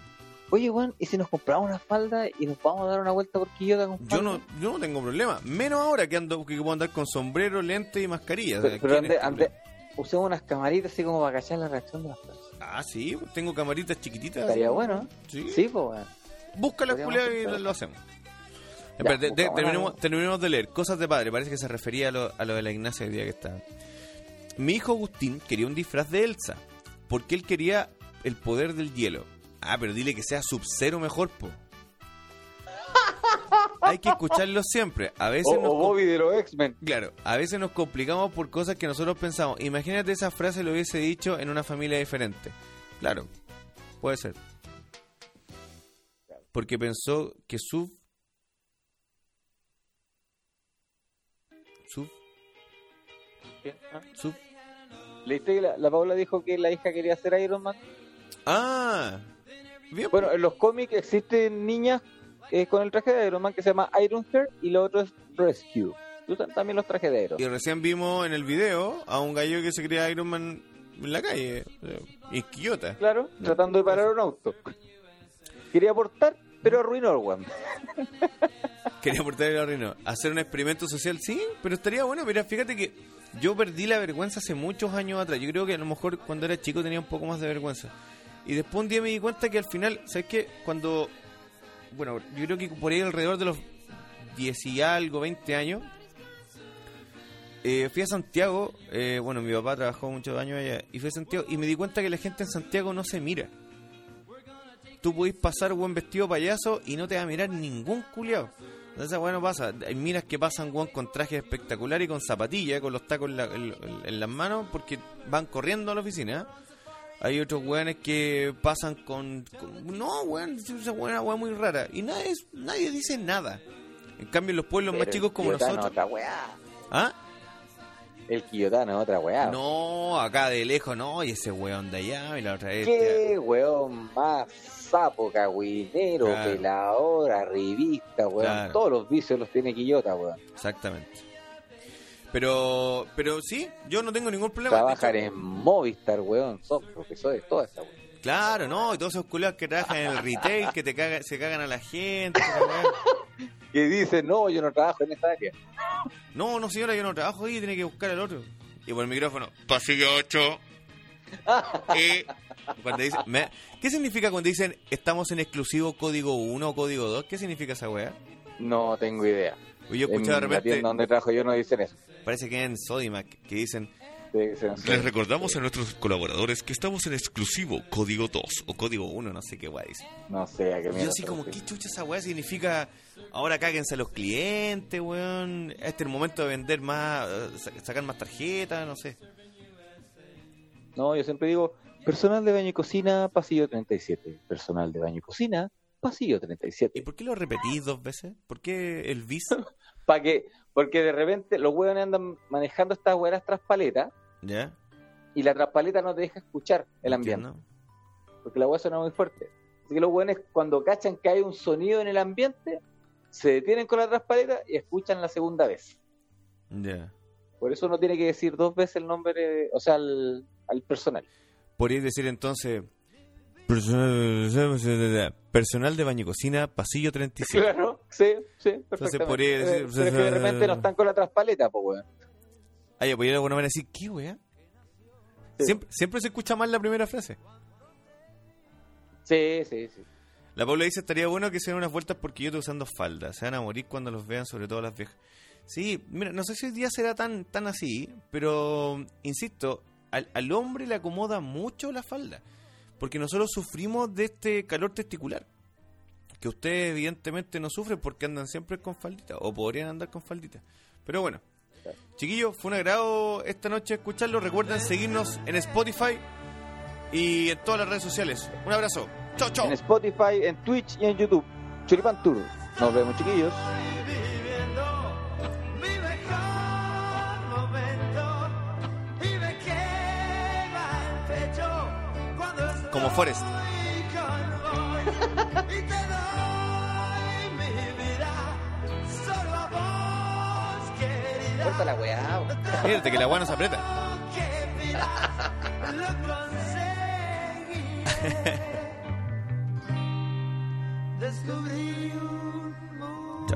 oye, weón, ¿y si nos compramos una falda y nos vamos a dar una vuelta por Quillota con Yo falda? no, yo no tengo problema. Menos ahora que ando que puedo andar con sombrero, lente y mascarilla. Pero, pero ¿quién ande- es que ande- problema? usemos unas camaritas así como para cachar la reacción de las personas. Ah, sí, tengo camaritas chiquititas. Estaría bueno. Sí. Sí, pues, weón. Busca la Podríamos y lo hacemos. Espera, de- terminemos, de leer. Cosas de padre. Parece que se refería a lo, a lo de la Ignacia el día que estaba. Mi hijo Agustín quería un disfraz de Elsa. Porque él quería el poder del hielo. Ah, pero dile que sea Sub-Zero mejor, po. *laughs* Hay que escucharlo siempre. A veces O, nos o Bobby de los X-Men. Claro, a veces nos complicamos por cosas que nosotros pensamos. Imagínate esa frase lo hubiese dicho en una familia diferente. Claro, puede ser. Porque pensó que. Su... Su... ¿Leíste que la, la Paula dijo que la hija quería ser Iron Man? Ah, bien. Bueno, en los cómics existen niñas eh, con el traje de Iron Man que se llama Iron Heart y lo otro es Rescue. Usan también los trajes de Iron. Y recién vimos en el video a un gallo que se creía Iron Man en la calle. eh, Isquiota. Claro, tratando de parar un auto. Quería aportar, pero arruinó el weón. *laughs* Quería aportar el reino. Hacer un experimento social, sí, pero estaría bueno. Mira, fíjate que yo perdí la vergüenza hace muchos años atrás. Yo creo que a lo mejor cuando era chico tenía un poco más de vergüenza. Y después un día me di cuenta que al final, ¿sabes qué? Cuando. Bueno, yo creo que por ahí alrededor de los 10 y algo, 20 años. eh, fui a Santiago, eh, bueno, mi papá trabajó muchos años allá, y fui a Santiago y me di cuenta que la gente en Santiago no se mira. Tú podés pasar buen vestido payaso y no te va a mirar ningún culiao. Esa weá no pasa. Hay miras que pasan weón con trajes espectaculares y con zapatillas, con los tacos en, la- en- en las manos, porque van corriendo a la oficina. Hay otros weones que pasan con, con- No, weón, esa weá es muy rara. Y nadie, nadie dice nada. En cambio, en los pueblos más chicos como nosotros. otra weá. ¿Ah? El Quillotano otra weá. No, acá de lejos, no. Y ese weón de allá, y la otra vez. Qué weón más sapo, cagüinero, Claro. peladora, revista, weón. Claro. Todos los vicios los tiene Quillota, weón. Exactamente. Pero, pero sí, yo no tengo ningún problema. Hecho, en Movistar, weón. Son profesores, toda esa weón. Claro, no, y todos esos culiados que trabajan en el retail, que te caga- se cagan a la gente. *laughs* Que dicen, no, yo no trabajo en esa área. No, no señora, yo no trabajo ahí, tiene que buscar al otro. Y por el micrófono, pasillo 8. *laughs* y cuando dice, me- ¿Qué significa cuando dicen estamos en exclusivo código 1 o código 2? ¿Qué significa esa weá? No tengo idea. Yo he escuchado de la repente, tienda donde trabajo yo no dicen eso. parece que en Sodimac, que dicen Les recordamos a nuestros colaboradores que estamos en exclusivo código 2. o código 1, no sé qué weá dice. No sé a qué Yo así como. ¿qué chucha esa weá significa? Ahora cáguense a los clientes, weón. Este es el momento de vender más, eh, sa- sacar más tarjetas, no sé. No, yo siempre digo, personal de baño y cocina, pasillo 37. Personal de baño y cocina, pasillo 37. ¿Y por qué lo repetís dos veces? ¿Por qué el bis? *laughs* ¿Para qué? Porque de repente los hueones andan manejando estas hueonas traspaletas ¿Ya? y la traspaleta no te deja escuchar el ambiente. Porque la hueá suena muy fuerte. Así que los hueones cuando cachan que hay un sonido en el ambiente, se detienen con la traspaleta y escuchan la segunda vez. Ya. Por eso uno tiene que decir dos veces el nombre, o sea, al, al personal. Podríais decir entonces... Personal, personal de baño y cocina, pasillo 37. Claro, sí, sí, perfectamente. podría decir- Eh, pero es que de repente no están con la traspaleta, pues weón. Ah, ya, pues yo de alguna manera decir, ¿qué weá? Sí. Siempre, siempre se escucha mal la primera frase. Sí, sí, sí. La Paula dice, estaría bueno que se den unas vueltas porque yo estoy usando falda. Se van a morir cuando los vean, sobre todo las viejas. Sí, mira, no sé si hoy día será tan, tan así, pero, insisto, al, al hombre le acomoda mucho la falda. Porque nosotros sufrimos de este calor testicular. Que ustedes evidentemente no sufren porque andan siempre con faldita. O podrían andar con faldita. Pero bueno. Chiquillos, fue un agrado esta noche escucharlo. Recuerden seguirnos en Spotify y en todas las redes sociales. Un abrazo. Chao, chao. En Spotify, en Twitch y en YouTube. Churipan Tour. Nos vemos, chiquillos. Querida Corta la weá. Fíjate que la agua no se aprieta. descubrí un mundo.